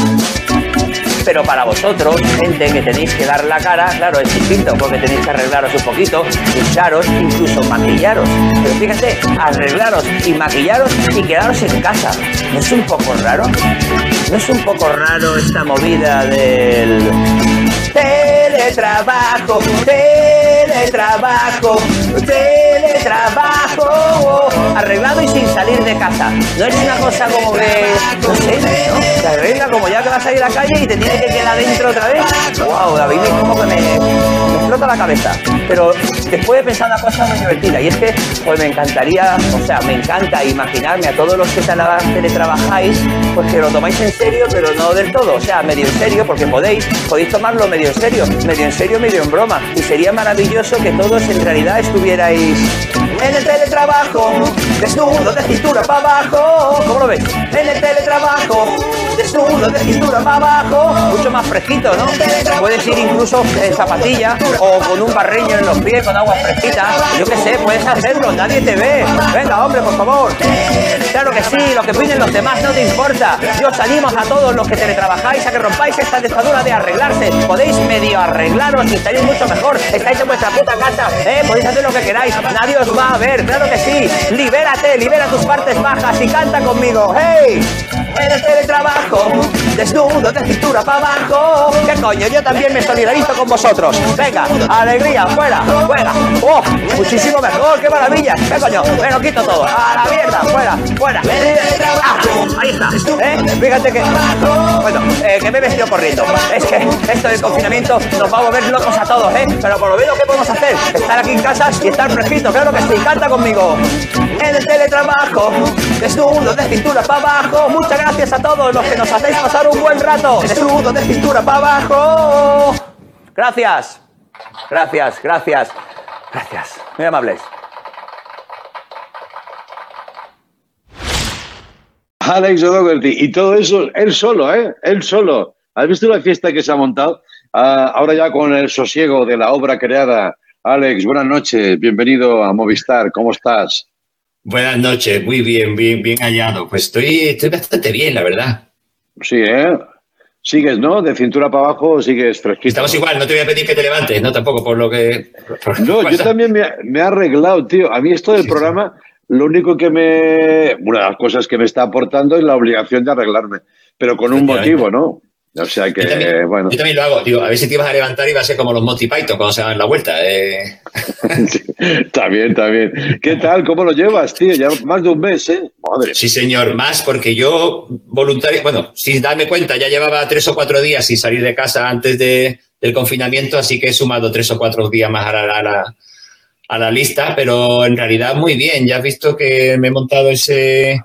Pero para vosotros, gente que tenéis que dar la cara, claro, es distinto, porque tenéis que arreglaros un poquito, ducharos, incluso maquillaros. Pero fíjate, arreglaros y maquillaros y quedaros en casa. ¿No es un poco raro? ¿No es un poco raro esta movida del teletrabajo, teletrabajo, teletrabajo, arreglado y sin salir de casa. No es una cosa como que, no sé, ¿no? Arregla como ya que vas a ir a la calle y te tienes que quedar dentro otra vez. Wow, David, como que me, explota la cabeza. Pero después he pensado una cosa muy divertida y es que pues me encantaría, o sea, me encanta imaginarme a todos los que tele- teletrabajáis, pues que lo tomáis en serio, pero no del todo, o sea, medio en serio, porque podéis, podéis tomarlo medio en serio, medio en serio, medio en broma. Y sería maravilloso que todos en realidad estuvierais en el teletrabajo, desnudo de cintura para abajo. ¿Cómo lo ves? En el teletrabajo, desnudo de cintura para abajo. Mucho más fresquito, ¿no? Puedes ir incluso en zapatilla o con un barreño en los pies con agua fresquita. Yo qué sé, puedes hacerlo, nadie te ve. Venga, hombre, por favor. Claro que sí, lo que opinen los demás no te importa. Yo os animo a todos los que teletrabajáis a que rompáis esta dictadura de arreglarse. Podéis medio arreglaros y estaréis mucho mejor. Estáis en vuestra puta casa, ¿eh? Podéis hacer lo que queráis. Nadie os va a ver, claro que sí. Libérate, libera tus partes bajas y canta conmigo. ¡Hey! En el teletrabajo, desnudo de cintura para abajo. ¿Qué coño? Yo también me solidarizo con vosotros. Venga, alegría, fuera, fuera. ¡Oh! Muchísimo mejor, qué maravilla. ¿Qué coño? Me lo quito todo. A la mierda, fuera, fuera. Ah, ahí está. ¿eh? Fíjate que. Bueno, eh, que me he vestido corriendo. Es que esto del confinamiento nos va a volver locos a todos, ¿eh? Pero por lo menos, ¿qué podemos hacer? Estar aquí en casa y estar fresquito, claro que sí. Canta conmigo. En el teletrabajo, desnudo de cintura para abajo. Muchas gracias a todos los que nos hacéis pasar un buen rato. Desnudo de cintura para abajo. Gracias. Gracias, gracias. Gracias. Muy amables. Alex O'Dougherty. Y todo eso, él solo, ¿eh? Él solo. ¿Has visto la fiesta que se ha montado? Ah, ahora ya con el sosiego de la obra creada. Alex, buenas noches. Bienvenido a Movistar. ¿Cómo estás? Buenas noches, muy bien, bien, bien hallado. Pues estoy, estoy bastante bien, la verdad. Sí, ¿eh? Sigues, ¿no? De cintura para abajo sigues fresquito. Estamos igual, no te voy a pedir que te levantes, no tampoco por lo que. por- No, yo también me, me he arreglado, tío. A mí esto del programa, lo único que me... Una de las cosas que me está aportando es la obligación de arreglarme, pero con un motivo, ¿no? O sea que, Yo también, bueno. yo también lo hago, digo, a ver si te ibas a levantar y va a ser como los Monty Python cuando se dan la vuelta. eh. Bien, está bien. ¿Qué tal? ¿Cómo lo llevas, tío? Ya más de un mes, ¿eh? Madre. Sí, señor, más porque yo voluntario, bueno, sin darme cuenta, ya llevaba tres o cuatro días sin salir de casa antes de- del confinamiento, así que he sumado tres o cuatro días más a la, a la- a la lista, pero en realidad muy bien. Ya has visto que me he montado ese,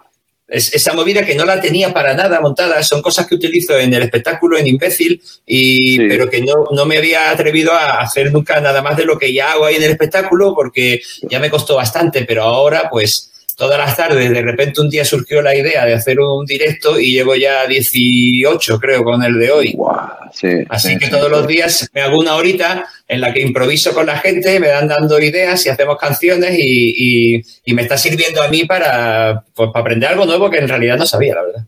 es- esa movida que no la tenía para nada montada. Son cosas que utilizo en el espectáculo, en Imbécil, y, pero que no, no me había atrevido a hacer nunca nada más de lo que ya hago ahí en el espectáculo, porque ya me costó bastante, pero ahora pues todas las tardes, de repente un día surgió la idea de hacer un directo y llevo ya 18, creo, con el de hoy. Así sí, que sí, todos los días me hago una horita en la que improviso con la gente, me dan dando ideas y hacemos canciones y, y- y me está sirviendo a mí para, pues, para aprender algo nuevo que en realidad no sabía, la verdad.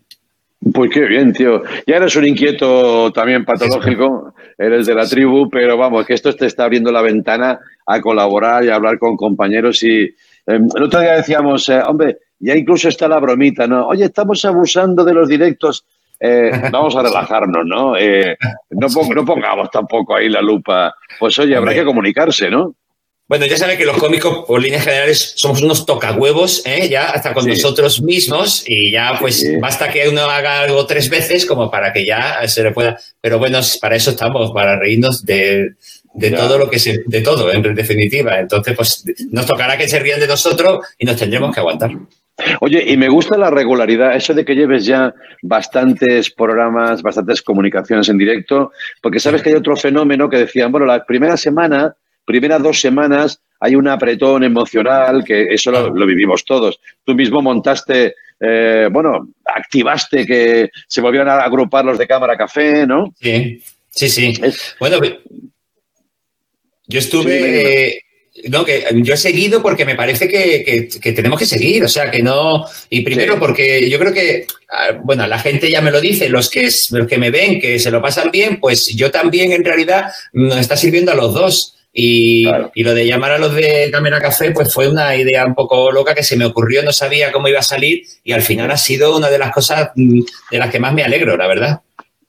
Pues qué bien, tío. Ya eres un inquieto también patológico, eres de la tribu, pero vamos, que esto te está abriendo la ventana a colaborar y a hablar con compañeros. Y eh, el otro día decíamos, eh, hombre, ya incluso está la bromita, ¿no? Oye, estamos abusando de los directos. Eh, vamos a relajarnos, ¿no? Eh, no, pon- no pongamos tampoco ahí la lupa. Pues oye, habrá que comunicarse, ¿no? Bueno, ya saben que los cómicos, por líneas generales, somos unos tocahuevos, ¿eh? ya hasta con Sí. nosotros mismos, y ya pues Sí. basta que uno haga algo tres veces como para que ya se le pueda. Pero bueno, para eso estamos, para reírnos de, de Ya. todo lo que se. de todo, en definitiva. Entonces, pues nos tocará que se rían de nosotros y nos tendremos que aguantar. Oye, y me gusta la regularidad, eso de que lleves ya bastantes programas, bastantes comunicaciones en directo, porque sabes que hay otro fenómeno que decían, bueno, la primera semana, primeras dos semanas, hay un apretón emocional, que eso lo, lo vivimos todos. Tú mismo montaste, eh, bueno, activaste que se volvieran a agrupar los de Cámara Café, ¿no? Sí, sí, sí. Bueno, yo estuve. eh, no, que yo he seguido porque me parece que, que- que tenemos que seguir, o sea, que no. Y primero Sí. porque yo creo que, ah, bueno, la gente ya me lo dice, los que, s- los que me ven, que se lo pasan bien, pues yo también en realidad nos está sirviendo a los dos. Y, y lo de llamar a los de Cámara Café, pues fue una idea un poco loca que se me ocurrió, no sabía cómo iba a salir y al final ha sido una de las cosas mm, de las que más me alegro, la verdad.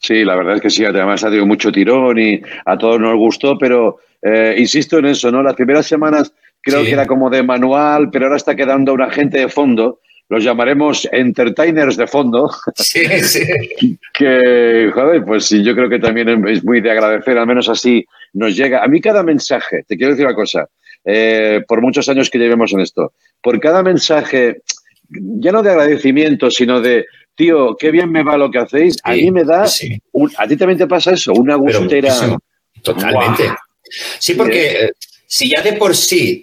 Sí, la verdad es que sí, además ha tenido mucho tirón y a todos nos gustó, pero eh, insisto en eso, ¿no? Las primeras semanas creo Sí. que era como de manual, pero ahora está quedando una gente de fondo, los llamaremos entertainers de fondo, Sí, sí. que, joder, pues sí, yo creo que también es muy de agradecer, al menos así nos llega. A mí cada mensaje, te quiero decir una cosa, eh, por muchos años que llevemos en esto, por cada mensaje, ya no de agradecimiento, sino de, tío, qué bien me va lo que hacéis, a mí me da, un- a ti también te pasa eso, una gustera. Totalmente. Sí, porque eh, si ya de por sí,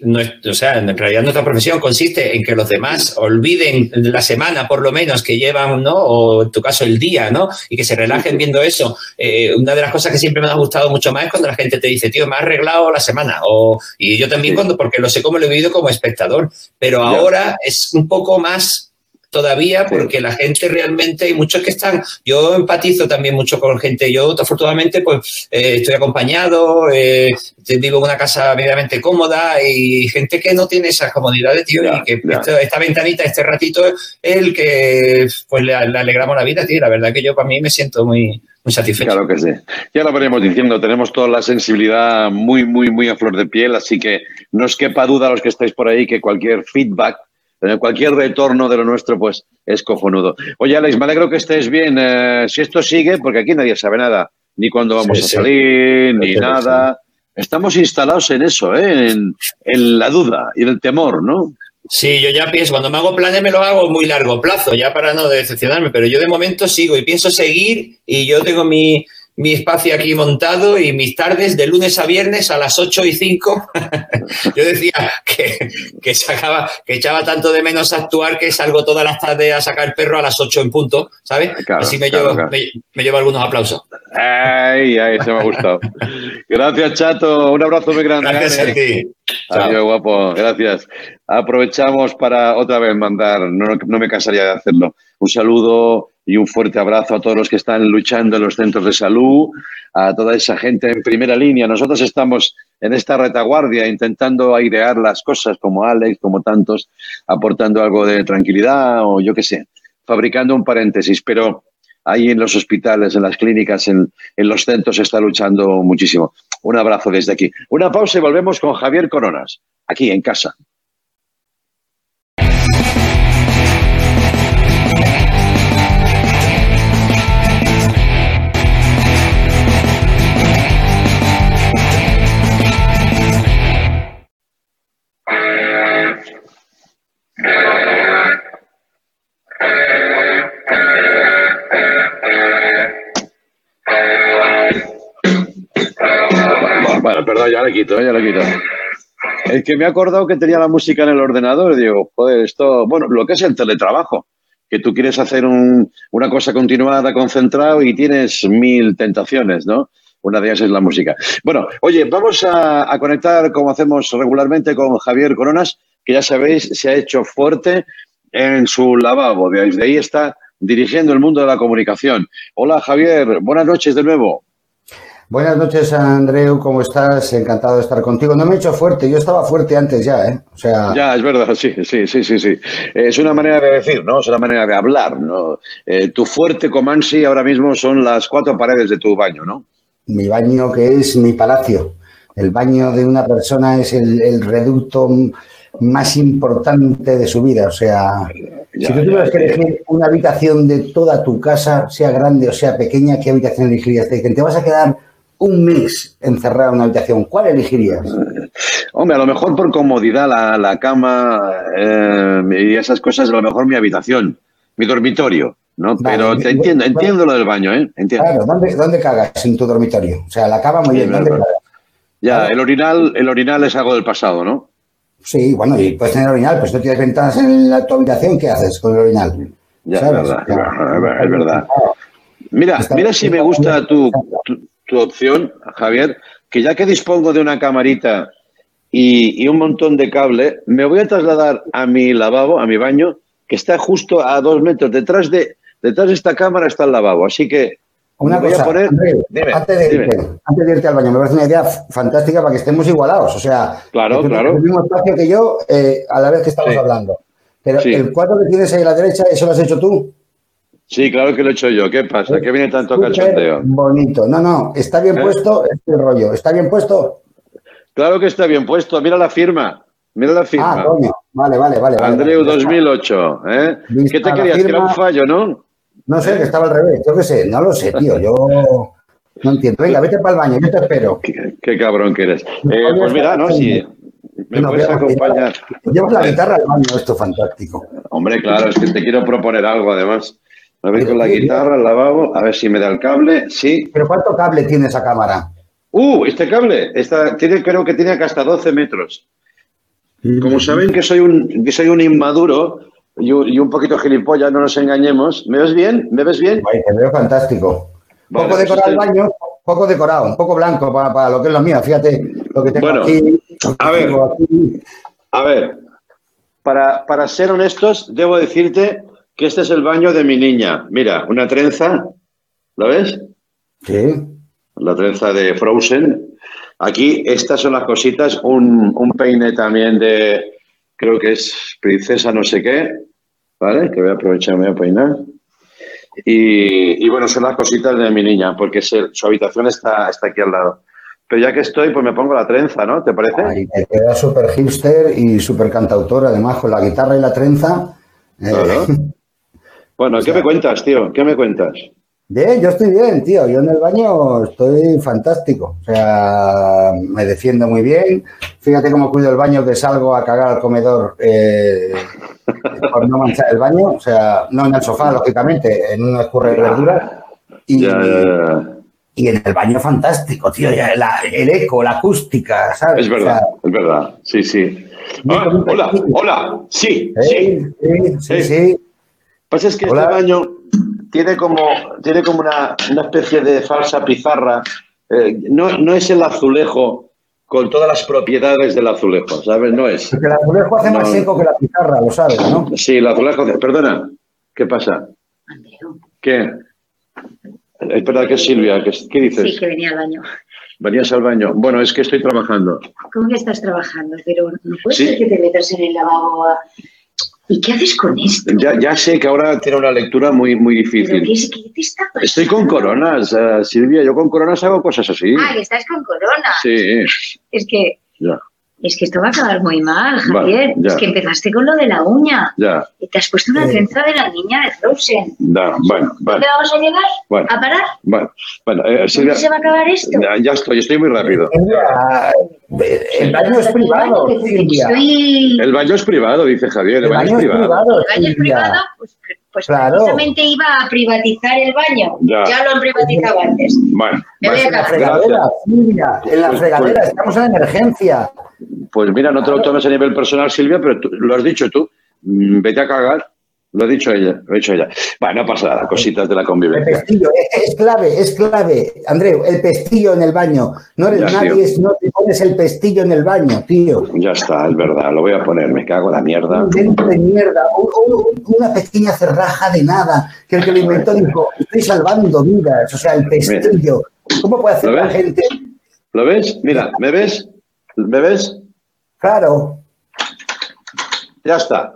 o sea, en realidad nuestra profesión consiste en que los demás olviden la semana por lo menos que llevan, ¿no? O en tu caso el día, ¿no? Y que se relajen viendo eso. Eh, una de las cosas que siempre me ha gustado mucho más es cuando la gente te dice, tío, me has arreglado la semana. O, y yo también cuando, porque lo sé cómo lo he vivido como espectador. Pero ahora es un poco más todavía porque la gente realmente hay muchos que están yo empatizo también mucho con gente yo afortunadamente pues eh, estoy acompañado eh, vivo en una casa medianamente cómoda y gente que no tiene esas comodidades tío y que esto- esta ventanita este ratito es el que pues le, le alegramos la vida tío la verdad que yo para mí me siento muy muy satisfecho. Claro que sí. Ya lo veremos diciendo, tenemos toda la sensibilidad muy, muy, muy a flor de piel, así que no os quepa duda a los que estáis por ahí que cualquier feedback, eh, cualquier retorno de lo nuestro, pues es cojonudo. Oye, Alex, me alegro que estés bien. Eh, si esto sigue, porque aquí nadie sabe nada, ni cuándo vamos Sí, a sí. salir, ni Sí, nada. Estamos instalados en eso, ¿eh? en, en la duda y el temor, ¿no? Sí, yo ya pienso, cuando me hago planes me lo hago muy largo plazo, ya para no decepcionarme, pero yo de momento sigo y pienso seguir y yo tengo mi, mi espacio aquí montado y mis tardes de lunes a viernes a las 8 y 5. yo decía que, que, sacaba, que echaba tanto de menos actuar que salgo todas las tardes a sacar el perro a las 8 en punto, ¿sabes? Claro, Así me, claro, llevo, claro. Me, me llevo algunos aplausos. Ay, ay, se me ha gustado. Gracias, Chato. Un abrazo muy grande. Gracias a ti. Adiós, guapo. Gracias. Aprovechamos para otra vez mandar, no, no me cansaría de hacerlo, un saludo y un fuerte abrazo a todos los que están luchando en los centros de salud, a toda esa gente en primera línea. Nosotros estamos en esta retaguardia intentando airear las cosas como Alex, como tantos, aportando algo de tranquilidad o yo qué sé, fabricando un paréntesis, pero ahí en los hospitales, en las clínicas, en, en los centros está luchando muchísimo. Un abrazo desde aquí. Una pausa y volvemos con Javier Coronas, aquí en casa. Bueno, perdón, ya le quito, ya le quito. es que me he acordado que tenía la música en el ordenador. Digo, joder, esto. Bueno, lo que es el teletrabajo. Que tú quieres hacer un- una cosa continuada, concentrado y tienes mil tentaciones, ¿no? Una de ellas es la música. Bueno, oye, vamos a, a conectar como hacemos regularmente con Javier Coronas, que ya sabéis, se ha hecho fuerte en su lavabo. Desde ahí está dirigiendo el mundo de la comunicación. Hola Javier, buenas noches de nuevo. Buenas noches, Andreu, ¿cómo estás? Encantado de estar contigo. No me he hecho fuerte, yo estaba fuerte antes ya, ¿eh? O sea, Ya, es verdad, sí, sí, sí, sí, sí. Es una manera de decir, ¿no? Es una manera de hablar, ¿no? Eh, tu fuerte Comansi ahora mismo son las cuatro paredes de tu baño, ¿no? mi baño que es mi palacio. El baño de una persona es el, el reducto más importante de su vida. O sea, si tú tuvieras que elegir una habitación de toda tu casa, sea grande o sea pequeña, ¿qué habitación elegirías? Te dicen, te vas a quedar un mes encerrado en una habitación. ¿Cuál elegirías? Hombre, a lo mejor por comodidad, la, la cama eh, y esas cosas, a lo mejor mi habitación, mi dormitorio, ¿no? Pero te entiendo, entiendo lo del baño, ¿eh? Entiendo. Claro, ¿dónde, ¿dónde cagas en tu dormitorio? O sea, la cama muy Sí, bien. ¿Dónde cagas? Ya, el orinal, el orinal es algo del pasado, ¿no? Sí, bueno, y puedes tener orinal, pues tú tienes ventanas en la, tu habitación, ¿qué haces con el orinal? Ya, es ¿Sabes? verdad, es verdad, es verdad. Mira, mira si me gusta tu, tu, tu opción, Javier, que ya que dispongo de una camarita y, y un montón de cable, me voy a trasladar a mi lavabo, a mi baño, que está justo a dos metros. Detrás de, detrás de esta cámara está el lavabo. Así que Una cosa, a poner. Dime, antes, de irte, antes de irte al baño, me parece una idea fantástica para que estemos igualados. O sea, Claro, que claro. el mismo espacio que yo eh, a la vez que estamos Sí. hablando. Pero Sí. el cuadro que tienes ahí a la derecha, ¿eso lo has hecho tú? Sí, claro que lo he hecho yo. ¿Qué pasa? ¿Qué viene tanto cachondeo? bonito. No, no, está bien ¿Eh? puesto este rollo. ¿Está bien puesto? Claro que está bien puesto. Mira la firma. Mira la firma. Ah, coño. Vale, vale, vale. vale, Andreu vale. 2008. ¿eh? ¿Qué te querías? Que era firma. un fallo, ¿no? No sé, que estaba al revés. Yo qué sé, no lo sé, tío. Yo no entiendo. Venga, vete para el baño, yo te espero. Qué cabrón que eres. Eh, pues mira, no, si me No, puedes acompañar. Llevas la guitarra al baño, esto es fantástico. Hombre, claro, es que te quiero proponer algo además. A ver con la guitarra, el lavabo, a ver si me da el cable. Sí. ¿Pero cuánto cable tiene esa cámara? Uh, este cable tiene, creo que tiene hasta 12 metros. Como saben que soy un, que soy un inmaduro y un, y un poquito gilipollas, no nos engañemos. ¿Me ves bien? ¿Me ves bien? Ay, te veo fantástico. Vale, poco pues decorado el estoy- baño, poco decorado, un poco blanco para, para lo que es lo mío. Fíjate lo que tengo Bueno, aquí. a ver. aquí. A ver, para, para ser honestos, debo decirte que este es el baño de mi niña. Mira, una trenza, ¿lo ves? Sí. La trenza de Frozen. Aquí, estas son las cositas, un, un peine también de, creo que es princesa no sé qué, ¿vale? Que voy a aprovechar, me voy a peinar. Y, y bueno, son las cositas de mi niña, porque se- su habitación está, está aquí al lado. Pero ya que estoy, pues me pongo la trenza, ¿no? ¿Te parece? Ay, te queda súper hipster y súper cantautor, además, con la guitarra y la trenza. Eh, Bueno, ¿qué me cuentas, tío? ¿Qué me cuentas? Bien, yo estoy bien, tío. Yo en el baño estoy fantástico. O sea, me defiendo muy bien. Fíjate cómo cuido el baño, que salgo a cagar al comedor eh, por no manchar el baño. O sea, no en el sofá, lógicamente, en un escurre de verduras. Y, Ya, ya, ya. y en el baño fantástico, tío. la- el eco, la acústica, ¿sabes? Es verdad, es verdad. Sí, sí. Ah, hola, hola. Sí, sí. Sí, sí, sí. Pasa es que Hola. este baño tiene como, tiene como una, una especie de falsa pizarra. Eh, no, no es el azulejo con todas las propiedades del azulejo, ¿sabes? No es. Porque el azulejo hace más seco que la pizarra, lo sabes, ¿no? Sí, el azulejo. Perdona, ¿qué pasa? ¿Qué? Es verdad que es Silvia. ¿Qué, qué dices? Sí, que venía al baño. ¿Venías al baño? Bueno, es que estoy trabajando. ¿Cómo que estás trabajando? Pero no puede Sí. ser que te metas en el lavabo a- ¿Y qué haces con esto? Ya, ya sé que ahora tiene una lectura muy, muy ¿Pero qué, difícil. es, qué te? Estoy con coronas, eh, Silvia. Yo con coronas hago cosas así. Ah, que estás con corona. Sí, Es que, ya, es que esto va a acabar muy mal, Javier. Es que empezaste con lo de la uña. ya, Y te has puesto una trenza de la niña de Frozen. ya. Bueno, ¿Dónde vale. vamos a llegar? Bueno. ¿A parar? Bueno, bueno eh, Silvia. ¿Dónde se va a acabar esto? Ya, ya estoy, estoy muy rápido. El baño es privado, Silvia. El baño es privado, dice Javier. El, baño, es privado. ¿El baño es privado? Pues, pues Claro. precisamente iba a privatizar el baño. Ya. lo han privatizado antes. Bueno, Me voy bueno, a En la fregadera. Silvia, en la Pues- fregadera, pues- estamos en emergencia. Pues mira, no te lo tomes a nivel personal, Silvia, pero tú- lo has dicho tú. Mm, Vete a cagar. Lo ha dicho ella, lo ha dicho ella. Bueno, no pasa nada, cositas de la El convivencia. pestillo, es, es clave, es clave. Andreu, el pestillo en el baño. No eres Ya, nadie si no te pones el pestillo en el baño, tío. Ya está, es verdad, lo voy a poner, me cago en la mierda. Un dentro de mierda, un- un- una pequeña cerraja de nada, que el que lo inventó dijo, estoy salvando vidas, o sea, el pestillo. ¿Cómo puede hacer ¿Lo la gente? ¿Lo ves? Mira, ¿me ves? ¿Me ves? Claro, Ya está.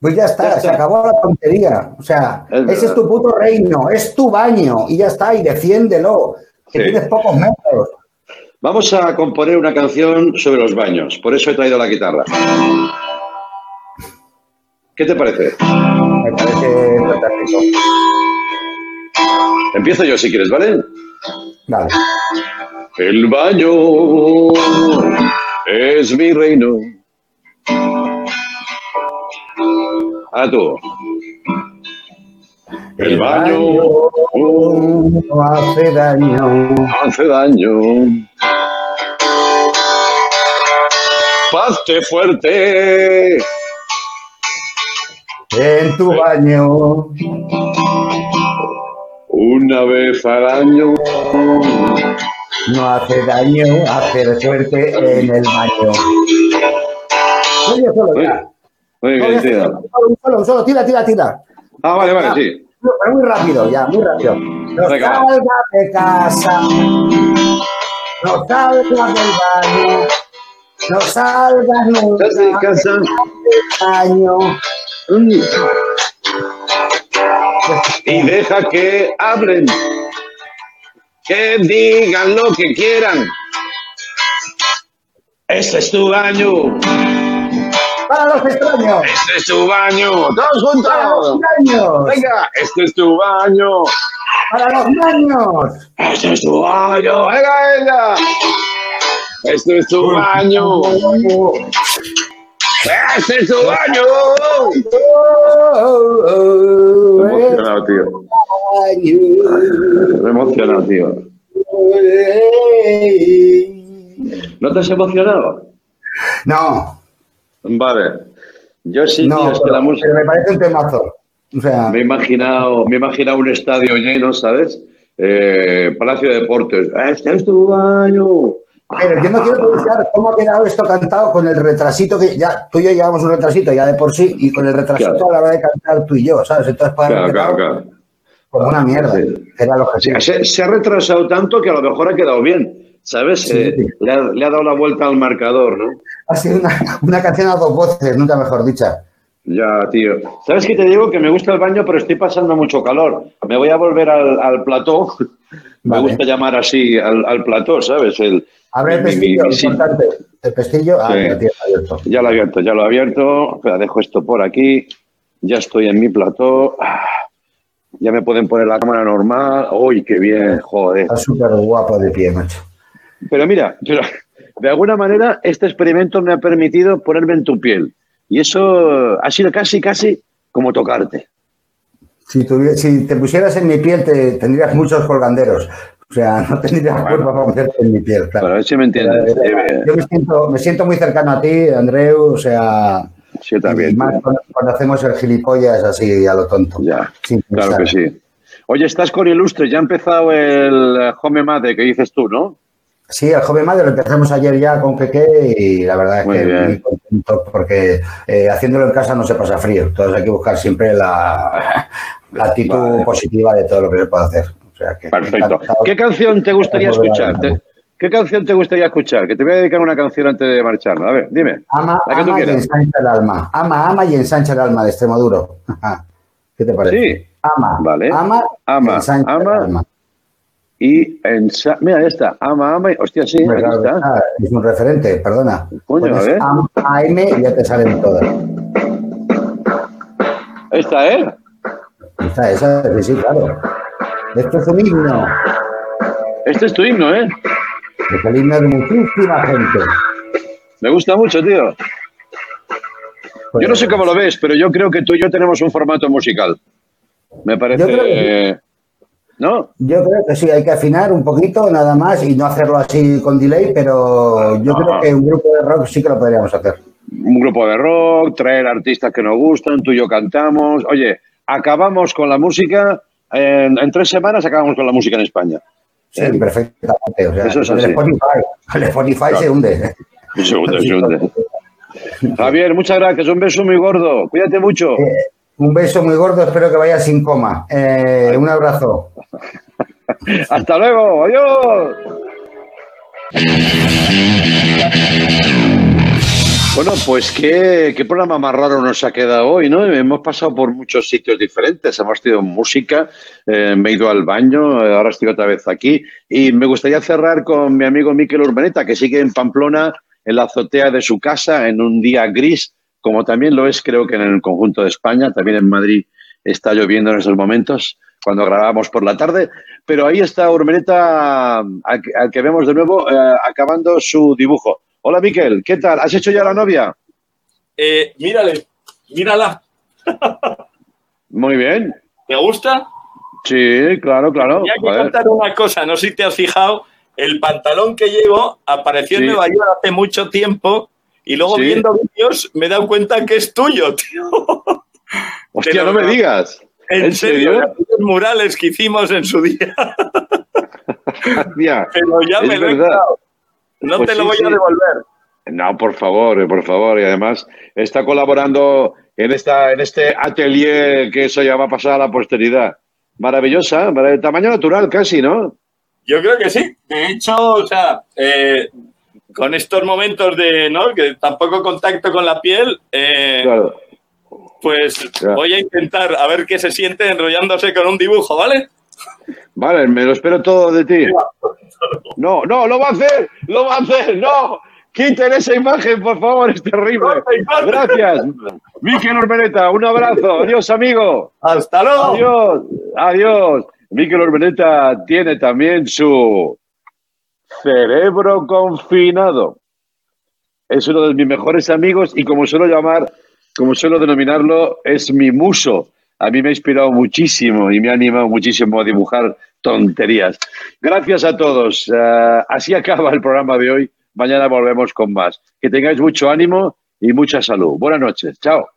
Pues ya está, Ya está. se acabó la tontería. O sea, Es ese es tu puto reino, es tu baño, y ya está, y defiéndelo, que Sí. tienes pocos metros. Vamos a componer una canción sobre los baños, por eso he traído la guitarra. ¿Qué te parece? Me parece fantástico. Empiezo yo si quieres, ¿vale? Vale. El baño es mi reino. A tú. El baño no hace daño. hace daño. Pazte fuerte. En tu baño. Una vez al año. No hace daño hacer suerte en el baño. Oye, solo ya. Muy No, bien, ya, tío. solo, solo, solo, tira, tira, tira. Ah, vale, vale, sí. No, Pero muy rápido, ya, muy rápido. No Venga, va. salgas de casa. No salgas del baño. No salgas nunca de casa. del baño. Y deja que hablen. Que digan lo que quieran. Este es tu baño. Para los extraños. Este es tu baño. Todos Para los juntos. extraños. Venga, este es tu baño. Para los baños. Este es tu baño. Venga, venga. Este es tu baño. Este es tu baño. Me he emocionado, tío. Me he emocionado, tío. ¿No te has emocionado? No, Vale. Yo sí, no, tío, es que pero, la música. pero me parece un temazo. O sea, Me he imaginado, me he imaginado un estadio lleno, ¿sabes? Eh, Palacio de Deportes. Este es tu baño. pero yo no quiero pensar cómo ha quedado esto cantado con el retrasito que ya tú y yo llevamos un retrasito ya de por sí y con el retrasito Claro. a la hora de cantar tú y yo, ¿sabes? Entonces para Claro, claro, como una mierda. Era lo que Se, se- se ha retrasado tanto que a lo mejor ha quedado bien, ¿sabes? Sí, Eh, sí. le, ha, le ha dado la vuelta al marcador, ¿no? Ha sido una, una canción a dos voces, nunca mejor dicha. Ya, tío. ¿Sabes qué te digo? Que me gusta el baño, pero estoy pasando mucho calor. Me voy a volver al, al plató. Me gusta llamar así al, al plató, ¿sabes? El, Abre el mi- mi- pestillo, mi. El pestillo, ah, Sí. tienes abierto. Ya lo he abierto, ya lo he abierto. Espera, dejo esto por aquí. Ya estoy en mi plató. Ah, Ya me pueden poner la cámara normal. ¡Uy, qué bien! Joder. Está súper guapo de pie, macho. Pero mira, pero de alguna manera este experimento me ha permitido ponerme en tu piel. Y eso ha sido casi, casi como tocarte. Si, tuvi- si te pusieras en mi piel, te, tendrías muchos colganderos. O sea, no tendrías cuerpo para ponerte en mi piel, claro. Para ver si me entiendes. Pero, Eh, Yo me siento, me siento muy cercano a ti, Andreu, o sea, yo también. y más cuando, cuando hacemos el gilipollas así a lo tonto. Ya, claro que sí. Oye, estás con Ilustre, ya ha empezado el eh, Home Mate que dices tú, ¿no? Sí, el joven madre lo empezamos ayer ya con Peque y la verdad es Muy que bien. muy contento porque eh, haciéndolo en casa no se pasa frío. Entonces hay que buscar siempre la, la actitud Vale. positiva de todo lo que se puede hacer. O sea que Perfecto. ¿Qué canción te gustaría escuchar? ¿Qué canción te gustaría escuchar? Que te voy a dedicar una canción antes de marcharnos. A ver, dime. Ama, La que tú ama y ensancha el alma. Ama, ama y ensancha el alma de Extremoduro. ¿Qué te parece? Sí. Ama, Vale. ama, Ama, ensancha el ama. alma. Y ensa- Mira, ya está. Ama, ama. Hostia, sí, está. ah, es un referente, perdona. Coño, a ver. AM, AM y ya te salen todas. Ahí está, ¿eh? Esa, esa, sí, sí, claro. Esto es un himno. Este es tu himno, ¿eh? Es el himno de muchísima gente. Me gusta mucho, tío. Yo no sé cómo lo ves, pero yo creo que tú y yo tenemos un formato musical. Me parece. Yo creo que eh, ¿No? Yo creo que sí, hay que afinar un poquito, nada más, y no hacerlo así con delay, pero yo creo que un grupo de rock sí que lo podríamos hacer. Un grupo de rock, traer artistas que nos gustan, tú y yo cantamos. Oye, acabamos con la música, en, en tres semanas acabamos con la música en España. Sí, ¿Eh? perfectamente. O sea, Eso es el así. Spotify, el Spotify Claro. se hunde. Se hunde, se hunde. Javier, muchas gracias. Un beso muy gordo. Cuídate mucho. Un beso muy gordo, espero que vayas sin coma. Eh, un abrazo. Hasta luego. Adiós. Bueno, pues qué, qué programa más raro nos ha quedado hoy, ¿no? Hemos pasado por muchos sitios diferentes, hemos tenido música, eh, me he ido al baño, eh, ahora estoy otra vez aquí y me gustaría cerrar con mi amigo Miquel Urbaneta, que sigue en Pamplona, en la azotea de su casa, en un día gris, como también lo es creo que en el conjunto de España, también en Madrid está lloviendo en estos momentos, cuando grabamos por la tarde, pero ahí está Urbaneta, al, que- al que vemos de nuevo, eh, acabando su dibujo. Hola Miquel, ¿qué tal? ¿Has hecho ya la novia? Eh, mírale, mírala. Muy bien. ¿Te gusta? Sí, claro, claro. Y hay que contar una cosa, no sé si te has fijado, el pantalón que llevo apareció Sí. en Nueva York hace mucho tiempo y luego Sí. viendo vídeos me he dado cuenta que es tuyo, tío. Hostia, no me digas. En, ¿En serio, serio? aquellos murales que hicimos en su día. Hostia, Pero ya me lo he quedado. No Pues te lo sí, voy sí. a devolver. No, por favor, eh, por favor. Y además está colaborando en, esta, en este atelier que eso ya va a pasar a la posteridad. Maravillosa, de tamaño natural casi, ¿no? Yo creo que sí. De hecho, o sea, eh, con estos momentos de, ¿no? Que tampoco contacto con la piel, eh, Claro. pues voy a intentar a ver qué se siente enrollándose con un dibujo, ¿vale? Vale, me lo espero todo de ti. No, no, lo va a hacer, lo va a hacer, no. Quiten esa imagen, por favor, es terrible. Gracias. Miquel Urbeneta, un abrazo. Adiós, amigo. Hasta luego. Adiós, adiós. Miquel Urbeneta tiene también su cerebro confinado. Es uno de mis mejores amigos y como suelo llamar, como suelo denominarlo, es mi muso. A mí me ha inspirado muchísimo y me ha animado muchísimo a dibujar tonterías. Gracias a todos. Eh, así acaba el programa de hoy. Mañana volvemos con más. Que tengáis mucho ánimo y mucha salud. Buenas noches. Chao.